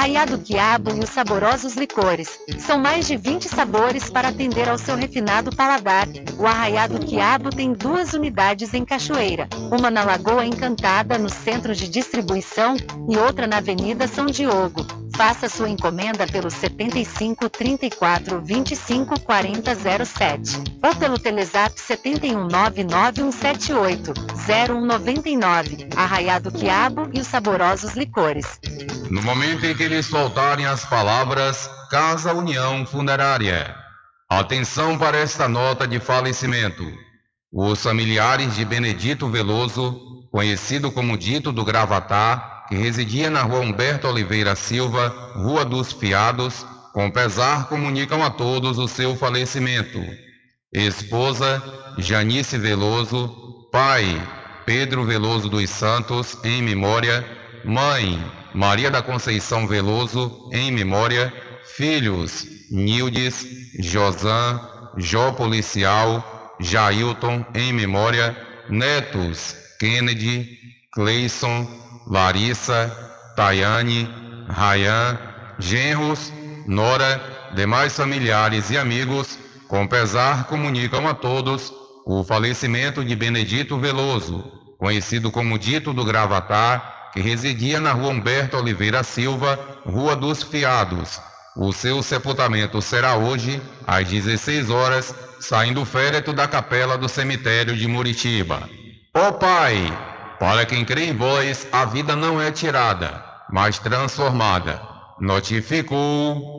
Arraiado Quiabo e os saborosos licores. São mais de 20 sabores para atender ao seu refinado paladar. O Arraiado Quiabo tem duas unidades em Cachoeira. Uma na Lagoa Encantada, no centro de distribuição, e outra na Avenida São Diogo. Faça sua encomenda pelo 75 34 25 40 07 ou pelo Telezap 71 99178 0199. Arraiado Quiabo e os saborosos licores. No momento em que eles soltarem as palavras Casa União Funerária. Atenção para esta nota de falecimento. Os familiares de Benedito Veloso, conhecido como Dito do Gravatar, que residia na rua Humberto Oliveira Silva, Rua dos Fiados, com pesar comunicam a todos o seu falecimento. Esposa Janice Veloso, pai Pedro Veloso dos Santos, em memória, mãe Maria da Conceição Veloso, em memória, filhos Nildes, Josan, Jó Policial, Jailton, em memória, netos Kennedy, Cleison, Larissa, Tayane, Rayan, genros, Nora, demais familiares e amigos, com pesar comunicam a todos o falecimento de Benedito Veloso, conhecido como Dito do Gravatar, que residia na rua Humberto Oliveira Silva, Rua dos Fiados. O seu sepultamento será hoje, às 16 horas, saindo o féretro da capela do cemitério de Muritiba. Ó Pai, para quem crê em vós, a vida não é tirada, mas transformada. Notificou.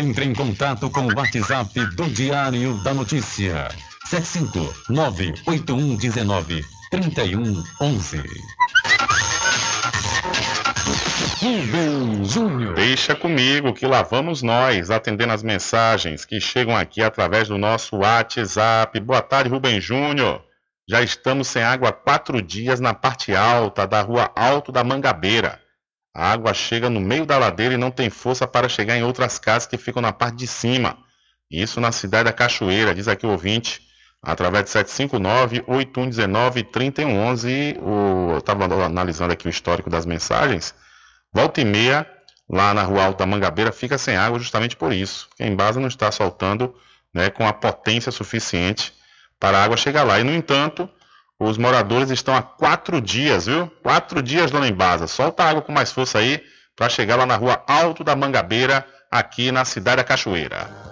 Entre em contato com o WhatsApp do Diário da Notícia. 759-8119-3111. Rubem Júnior. Deixa comigo que lá vamos nós, atendendo as mensagens que chegam aqui através do nosso WhatsApp. Boa tarde, Rubem Júnior. Já estamos sem água há quatro dias na parte alta da rua Alto da Mangabeira. A água chega no meio da ladeira e não tem força para chegar em outras casas que ficam na parte de cima. Isso na cidade da Cachoeira, diz aqui o ouvinte, através de 759-8119-3111. Eu estava analisando aqui o histórico das mensagens. Volta e meia, lá na rua Alta Mangabeira, fica sem água justamente por isso. Porque a não está soltando né, com a potência suficiente para a água chegar lá. E, no entanto, Os moradores estão há quatro dias, viu? Quatro dias, dona Embasa. Solta água com mais força aí para chegar lá na rua Alto da Mangabeira, aqui na cidade da Cachoeira.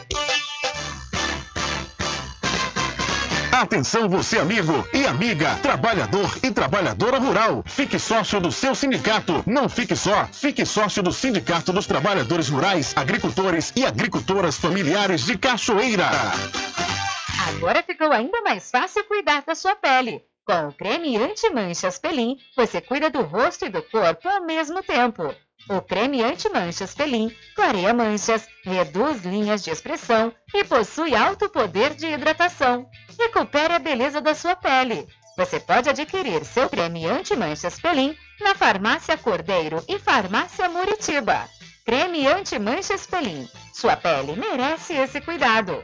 Atenção você amigo e amiga, trabalhador e trabalhadora rural. Fique sócio do seu sindicato. Não fique só, fique sócio do Sindicato dos Trabalhadores Rurais, Agricultores e Agricultoras Familiares de Cachoeira. Agora ficou ainda mais fácil cuidar da sua pele. Com o creme anti-manchas Pelin, você cuida do rosto e do corpo ao mesmo tempo. O creme anti-manchas Pelin clareia manchas, reduz linhas de expressão e possui alto poder de hidratação. Recupere a beleza da sua pele. Você pode adquirir seu creme anti-manchas Pelin na Farmácia Cordeiro e Farmácia Muritiba. Creme anti-manchas Pelin. Sua pele merece esse cuidado.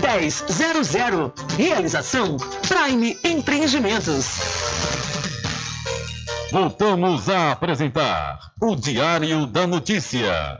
1000. Realização Prime Empreendimentos. Voltamos a apresentar o Diário da Notícia.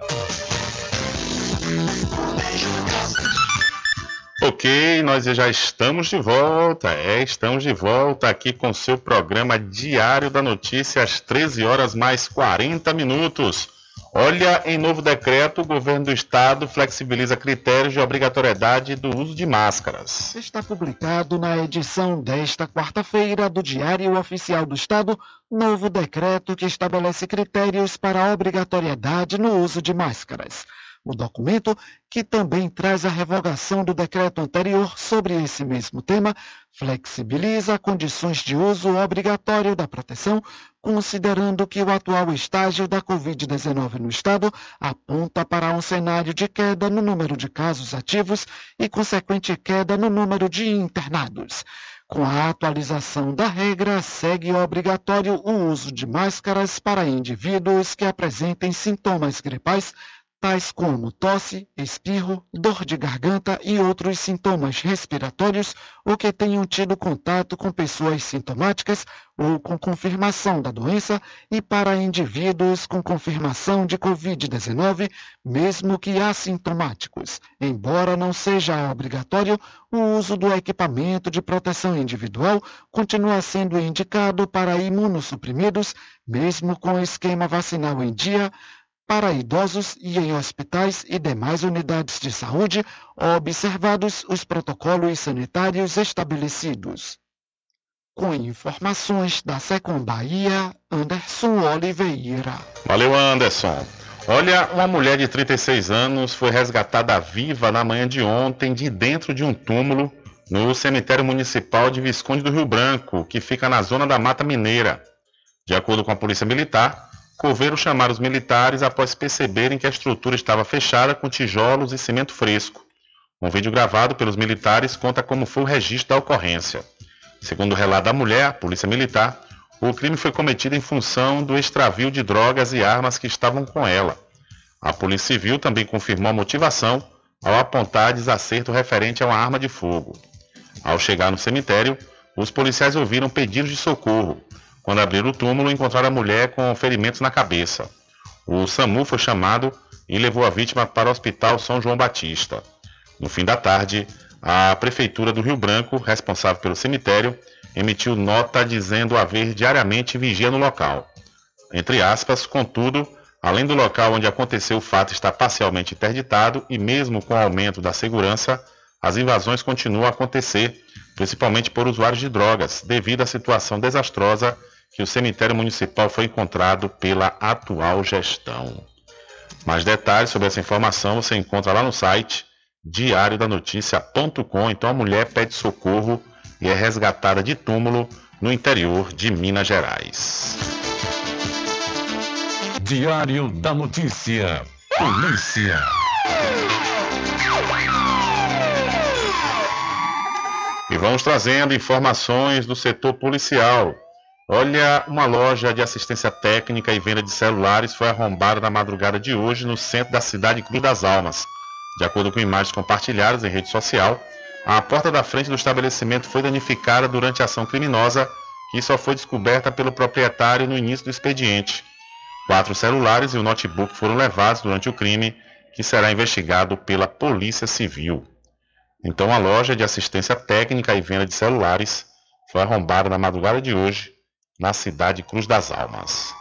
Ok, nós já estamos de volta. É, estamos de volta aqui com seu programa Diário da Notícia às 13 horas mais 40 minutos. Olha, em novo decreto, o governo do estado flexibiliza critérios de obrigatoriedade do uso de máscaras. Está publicado na edição desta quarta-feira do Diário Oficial do Estado novo decreto que estabelece critérios para a obrigatoriedade no uso de máscaras. O documento, que também traz a revogação do decreto anterior sobre esse mesmo tema, flexibiliza condições de uso obrigatório da proteção, considerando que o atual estágio da Covid-19 no estado aponta para um cenário de queda no número de casos ativos e consequente queda no número de internados. Com a atualização da regra, segue obrigatório o uso de máscaras para indivíduos que apresentem sintomas gripais tais como tosse, espirro, dor de garganta e outros sintomas respiratórios ou que tenham tido contato com pessoas sintomáticas ou com confirmação da doença e para indivíduos com confirmação de Covid-19, mesmo que assintomáticos. Embora não seja obrigatório, o uso do equipamento de proteção individual continua sendo indicado para imunossuprimidos, mesmo com esquema vacinal em dia, para idosos e em hospitais e demais unidades de saúde, observados os protocolos sanitários estabelecidos. Com informações da Secom Bahia, Anderson Oliveira. Valeu, Anderson. Olha, uma mulher de 36 anos foi resgatada viva na manhã de ontem de dentro de um túmulo no cemitério municipal de Visconde do Rio Branco, que fica na zona da Mata Mineira. De acordo com a Polícia Militar, coveiros chamaram os militares após perceberem que a estrutura estava fechada com tijolos e cimento fresco. Um vídeo gravado pelos militares conta como foi o registro da ocorrência. Segundo o relato da mulher, a Polícia Militar, o crime foi cometido em função do extravio de drogas e armas que estavam com ela. A Polícia Civil também confirmou a motivação ao apontar desacerto referente a uma arma de fogo. Ao chegar no cemitério, os policiais ouviram pedidos de socorro. Quando abriram o túmulo, encontraram a mulher com ferimentos na cabeça. O SAMU foi chamado e levou a vítima para o Hospital São João Batista. No fim da tarde, a Prefeitura do Rio Branco, responsável pelo cemitério, emitiu nota dizendo haver diariamente vigia no local. Entre aspas, contudo, além do local onde aconteceu o fato estar parcialmente interditado e mesmo com o aumento da segurança, as invasões continuam a acontecer, principalmente por usuários de drogas, devido à situação desastrosa que o cemitério municipal foi encontrado pela atual gestão. Mais detalhes sobre essa informação você encontra lá no site diariodanoticia.com. Então a mulher pede socorro e é resgatada de túmulo no interior de Minas Gerais. Diário da Notícia. Polícia. E vamos trazendo informações do setor policial. Olha, uma loja de assistência técnica e venda de celulares foi arrombada na madrugada de hoje no centro da cidade de Cruz das Almas. De acordo com imagens compartilhadas em rede social, a porta da frente do estabelecimento foi danificada durante a ação criminosa que só foi descoberta pelo proprietário no início do expediente. Quatro celulares e um notebook foram levados durante o crime, que será investigado pela Polícia Civil. Então, a loja de assistência técnica e venda de celulares foi arrombada na madrugada de hoje na cidade de Cruz das Almas.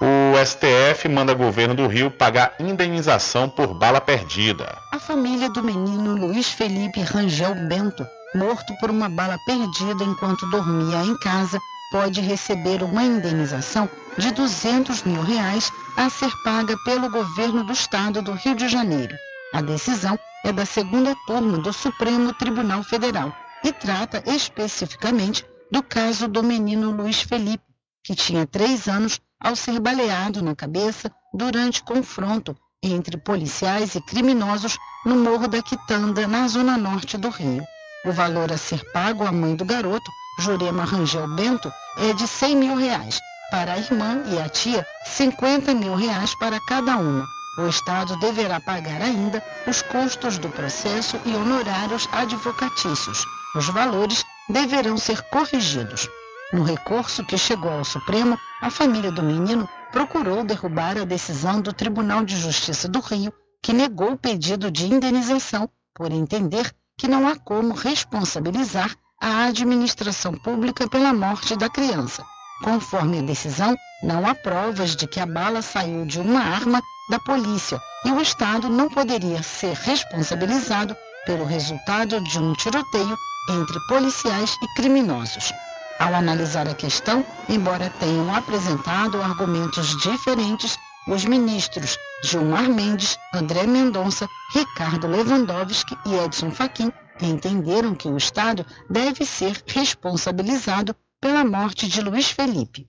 O STF manda governo do Rio pagar indenização por bala perdida. A família do menino Luiz Felipe Rangel Bento, morto por uma bala perdida enquanto dormia em casa, pode receber uma indenização de 200 mil reais a ser paga pelo governo do estado do Rio de Janeiro. A decisão é da segunda turma do Supremo Tribunal Federal e trata especificamente do caso do menino Luiz Felipe, que tinha três anos ao ser baleado na cabeça durante confronto entre policiais e criminosos no Morro da Quitanda, na zona norte do Rio. O valor a ser pago à mãe do garoto, Jurema Rangel Bento, é de 100 mil reais. Para a irmã e a tia, 50 mil reais para cada uma. O Estado deverá pagar ainda os custos do processo e honorários advocatícios. Os valores deverão ser corrigidos. No recurso que chegou ao Supremo, a família do menino procurou derrubar a decisão do Tribunal de Justiça do Rio, que negou o pedido de indenização por entender que não há como responsabilizar a administração pública pela morte da criança. Conforme a decisão, não há provas de que a bala saiu de uma arma da polícia e o Estado não poderia ser responsabilizado pelo resultado de um tiroteio entre policiais e criminosos. Ao analisar a questão, embora tenham apresentado argumentos diferentes, os ministros Gilmar Mendes, André Mendonça, Ricardo Lewandowski e Edson Fachin entenderam que o Estado deve ser responsabilizado pela morte de Luiz Felipe.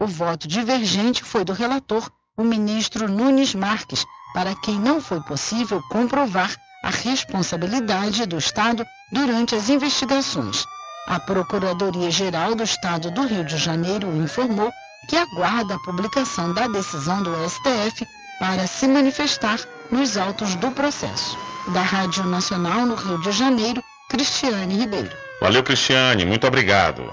O voto divergente foi do relator, o ministro Nunes Marques, para quem não foi possível comprovar a responsabilidade do Estado durante as investigações. A Procuradoria-Geral do Estado do Rio de Janeiro informou que aguarda a publicação da decisão do STF para se manifestar nos autos do processo. Da Rádio Nacional no Rio de Janeiro, Cristiane Ribeiro. Valeu, Cristiane, muito obrigado.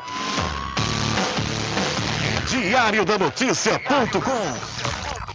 Diário da Notícia.com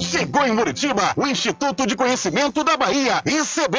Chegou em Muritiba o Instituto de Conhecimento da Bahia, ICB.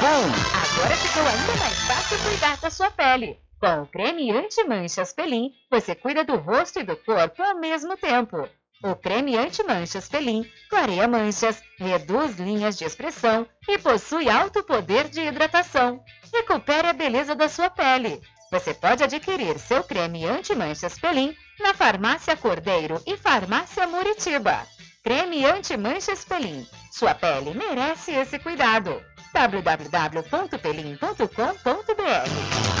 Agora ficou ainda mais fácil cuidar da sua pele. Com o creme anti-manchas Pelin, você cuida do rosto e do corpo ao mesmo tempo. O creme anti-manchas Pelin clareia manchas, reduz linhas de expressão e possui alto poder de hidratação. Recupere a beleza da sua pele. Você pode adquirir seu creme anti-manchas Pelin na Farmácia Cordeiro e Farmácia Muritiba. Creme anti-manchas Pelin. Sua pele merece esse cuidado www.pelim.com.br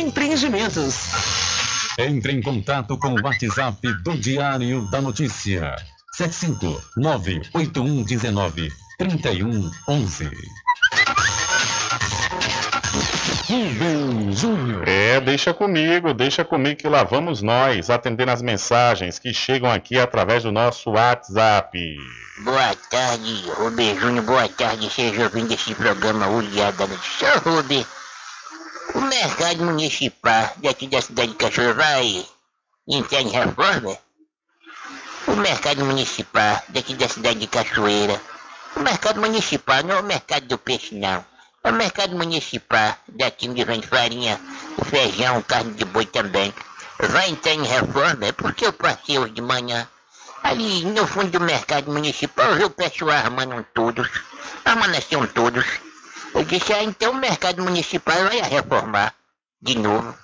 Empreendimentos. Entre em contato com o WhatsApp do Diário da Notícia. 759-8119-3111. Rubem Júnior. É, deixa comigo, deixa comigo que lá vamos nós atendendo as mensagens que chegam aqui através do nosso WhatsApp. Boa tarde, Rubem Júnior, boa tarde, seja ouvindo esse programa Olhada da Notícia. Rubem, o mercado municipal daqui da cidade de Cachoeira vai entrar em reforma? O mercado municipal daqui da cidade de Cachoeira. O mercado municipal não é o mercado do peixe, não. É o mercado municipal daqui onde vem farinha, feijão, carne de boi também. Vai entrar em reforma é porque eu passei hoje de manhã. Ali no fundo do mercado municipal, eu vi o pessoal armando todos. Amaneciam todos. Eu disse, ah, então o mercado municipal vai reformar de novo.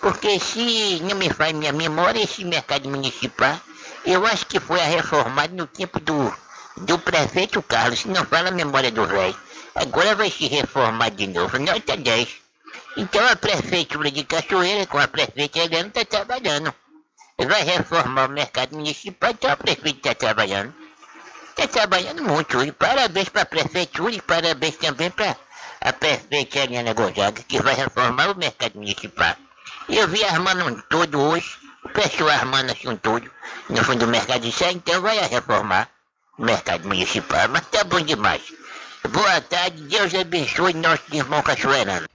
Porque se não me faz minha memória, esse mercado municipal, eu acho que foi reformado no tempo do, do prefeito Carlos, se não fala a memória do velho. Agora vai se reformar de novo, nota 10. Então a prefeitura de Cachoeira com a prefeita Helena está trabalhando. Vai reformar o mercado municipal, então a prefeita está trabalhando. Está trabalhando muito. E parabéns para a prefeitura e parabéns também para a prefeita Helena Gonzaga, que vai reformar o mercado municipal. Eu vi armando um todo hoje, o pessoal armando assim um todo, no fundo do mercado, disse, ah, então vai reformar o mercado municipal, mas tá bom demais. Boa tarde, Deus abençoe nosso irmão Cachoeirano.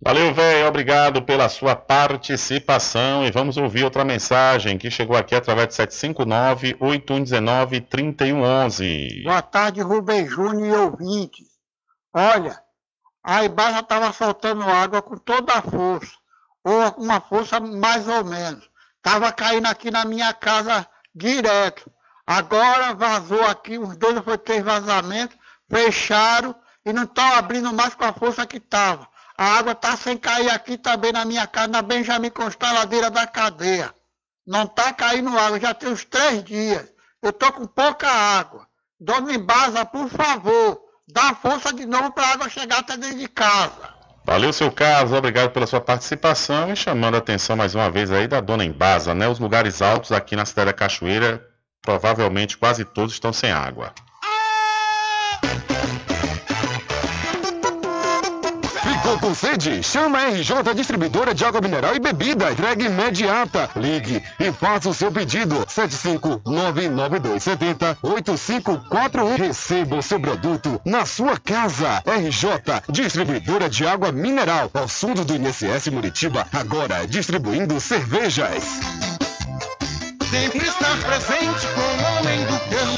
Valeu, velho, obrigado pela sua participação e vamos ouvir outra mensagem que chegou aqui através de 759-8119-3111. Boa tarde, Rubem Júnior e ouvintes. Olha, a Ibasa estava soltando água com toda a força, ou uma força mais ou menos. Estava caindo aqui na minha casa direto. Agora vazou aqui, uns dois ou três vazamentos, fecharam e não estão abrindo mais com a força que estava. A água está sem cair aqui também na minha casa, na Benjamin Constaladeira da cadeia. Não está caindo água, já tem uns três dias. Eu estou com pouca água. Dona Embasa, por favor, dá força de novo para a água chegar até dentro de casa. Valeu, seu Carlos, obrigado pela sua participação e chamando a atenção mais uma vez aí da dona Embasa, né? Os lugares altos aqui na cidade da Cachoeira, provavelmente quase todos estão sem água. Com sede? Chama a RJ Distribuidora de Água Mineral e Bebida. Entrega imediata. Ligue e faça o seu pedido. 75992708541. Receba o seu produto na sua casa. RJ Distribuidora de Água Mineral. Ao fundo do INSS Muritiba. Agora distribuindo cervejas. Sempre estar presente com o homem do campo.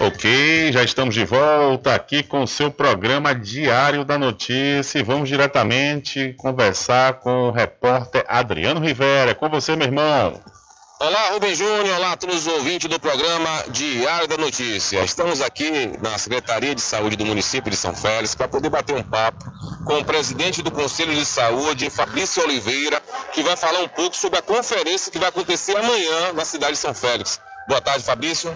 Ok, já estamos de volta aqui com o seu programa Diário da Notícia e vamos diretamente conversar com o repórter Adriano Rivera. É com você, meu irmão. Olá, Rubem Júnior, olá a todos os ouvintes do programa Diário da Notícia. Estamos aqui na Secretaria de Saúde do município de São Félix para poder bater um papo com o presidente do Conselho de Saúde, Fabrício Oliveira, que vai falar um pouco sobre a conferência que vai acontecer amanhã na cidade de São Félix. Boa tarde, Fabrício.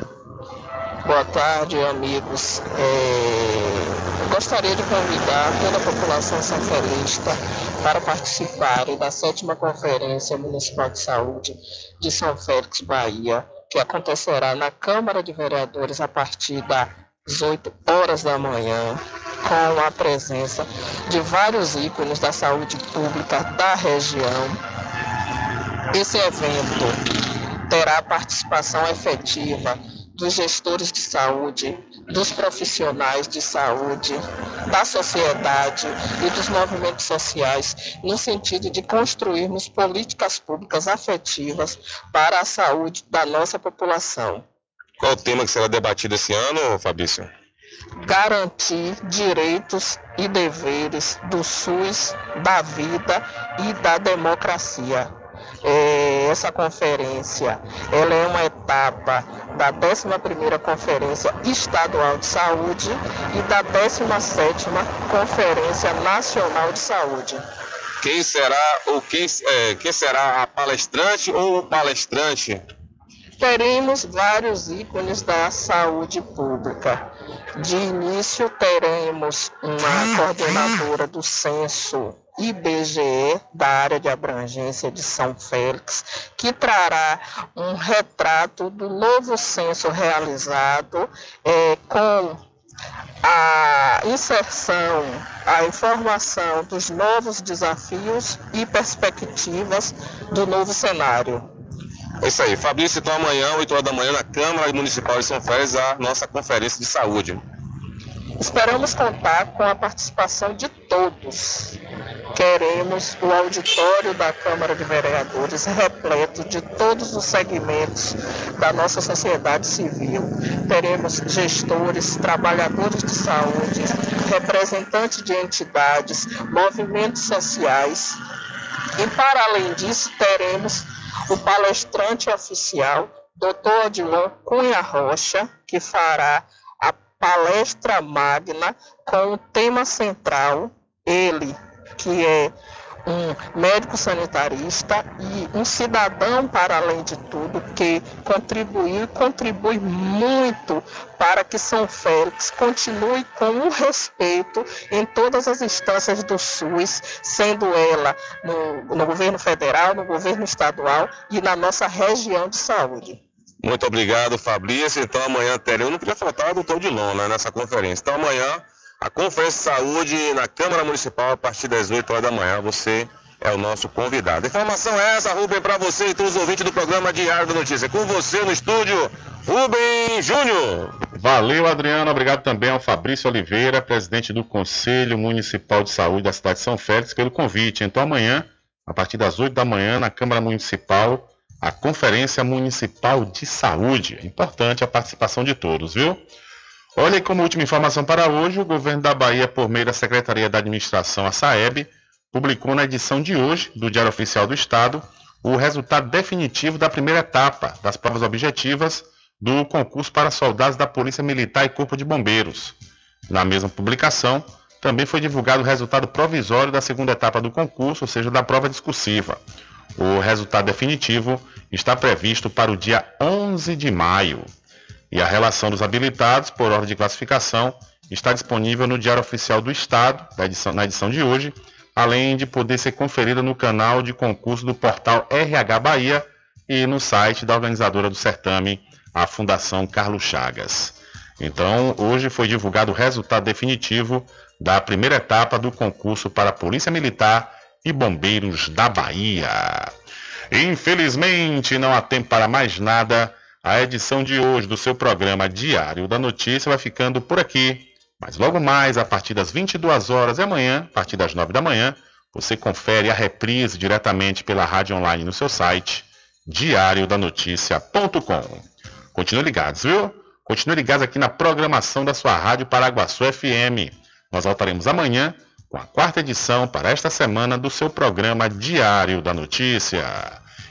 Boa tarde, amigos. É, Gostaria de convidar toda a população sanfelista para participarem da sétima Conferência Municipal de Saúde de São Félix, Bahia, que acontecerá na Câmara de Vereadores a partir das 8 horas da manhã, com a presença de vários ícones da saúde pública da região. Esse evento terá participação efetiva dos gestores de saúde, dos profissionais de saúde, da sociedade e dos movimentos sociais, no sentido de construirmos políticas públicas afetivas para a saúde da nossa população. Qual o tema que será debatido esse ano, Fabrício? Garantir direitos e deveres do SUS, da vida e da democracia. É, essa conferência ela é uma etapa da 11ª Conferência Estadual de Saúde e da 17ª Conferência Nacional de Saúde. Quem será ou quem, é, quem será a palestrante ou o palestrante? Teremos vários ícones da saúde pública. De início teremos uma coordenadora do censo IBGE da área de abrangência de São Félix, que trará um retrato do novo censo realizado é, com a inserção, a informação dos novos desafios e perspectivas do novo cenário. É isso aí. Fabrício, então amanhã, 8 horas da manhã, na Câmara Municipal de São Félix, a nossa conferência de saúde. Esperamos contar com a participação de todos. Queremos o auditório da Câmara de Vereadores repleto de todos os segmentos da nossa sociedade civil. Teremos gestores, trabalhadores de saúde, representantes de entidades, movimentos sociais. E, para além disso, teremos o palestrante oficial, Dr. Odilon Cunha Rocha, que fará a palestra magna com o tema central, ele, que é um médico sanitarista e um cidadão, para além de tudo, que contribuiu e contribui muito para que São Félix continue com o respeito em todas as instâncias do SUS, sendo ela no, no governo federal, no governo estadual e na nossa região de saúde. Muito obrigado, Fabrício. Então amanhã teremos, não podia faltar o doutor Dilon né, nessa conferência. Então amanhã, a Conferência de Saúde na Câmara Municipal, a partir das 8 horas da manhã. Você é o nosso convidado. Informação é essa, Rubem, para você e todos os ouvintes do programa Diário da Notícia. Com você no estúdio, Rubem Júnior. Valeu, Adriano. Obrigado também ao Fabrício Oliveira, presidente do Conselho Municipal de Saúde da cidade de São Félix, pelo convite. Então, amanhã, a partir das 8 da manhã, na Câmara Municipal, a Conferência Municipal de Saúde. Importante a participação de todos, viu? Olha, como última informação para hoje, o governo da Bahia, por meio da Secretaria da Administração, a SAEB, publicou na edição de hoje do Diário Oficial do Estado o resultado definitivo da primeira etapa das provas objetivas do concurso para soldados da Polícia Militar e Corpo de Bombeiros. Na mesma publicação, também foi divulgado o resultado provisório da segunda etapa do concurso, ou seja, da prova discursiva. O resultado definitivo está previsto para o dia 11 de maio. E a relação dos habilitados, por ordem de classificação, está disponível no Diário Oficial do Estado, edição, na edição de hoje, além de poder ser conferida no canal de concurso do portal RH Bahia e no site da organizadora do certame, a Fundação Carlos Chagas. Então, hoje foi divulgado o resultado definitivo da primeira etapa do concurso para Polícia Militar e Bombeiros da Bahia. Infelizmente, não há tempo para mais nada. A edição de hoje do seu programa Diário da Notícia vai ficando por aqui. Mas logo mais, a partir das 22 horas e amanhã, a partir das 9 da manhã, você confere a reprise diretamente pela rádio online no seu site diariodanoticia.com. Continue ligados, viu? Continue ligados aqui na programação da sua rádio Paraguaçu FM. Nós voltaremos amanhã com a quarta edição para esta semana do seu programa Diário da Notícia.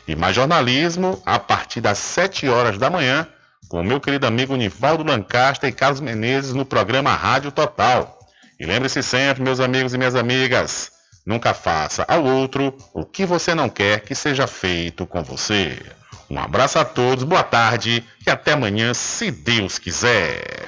E mais jornalismo a partir das 7 horas da manhã, com o meu querido amigo Nivaldo Lancaster e Carlos Menezes no programa Rádio Total. E lembre-se sempre, meus amigos e minhas amigas, nunca faça ao outro o que você não quer que seja feito com você. Um abraço a todos, boa tarde e até amanhã, se Deus quiser.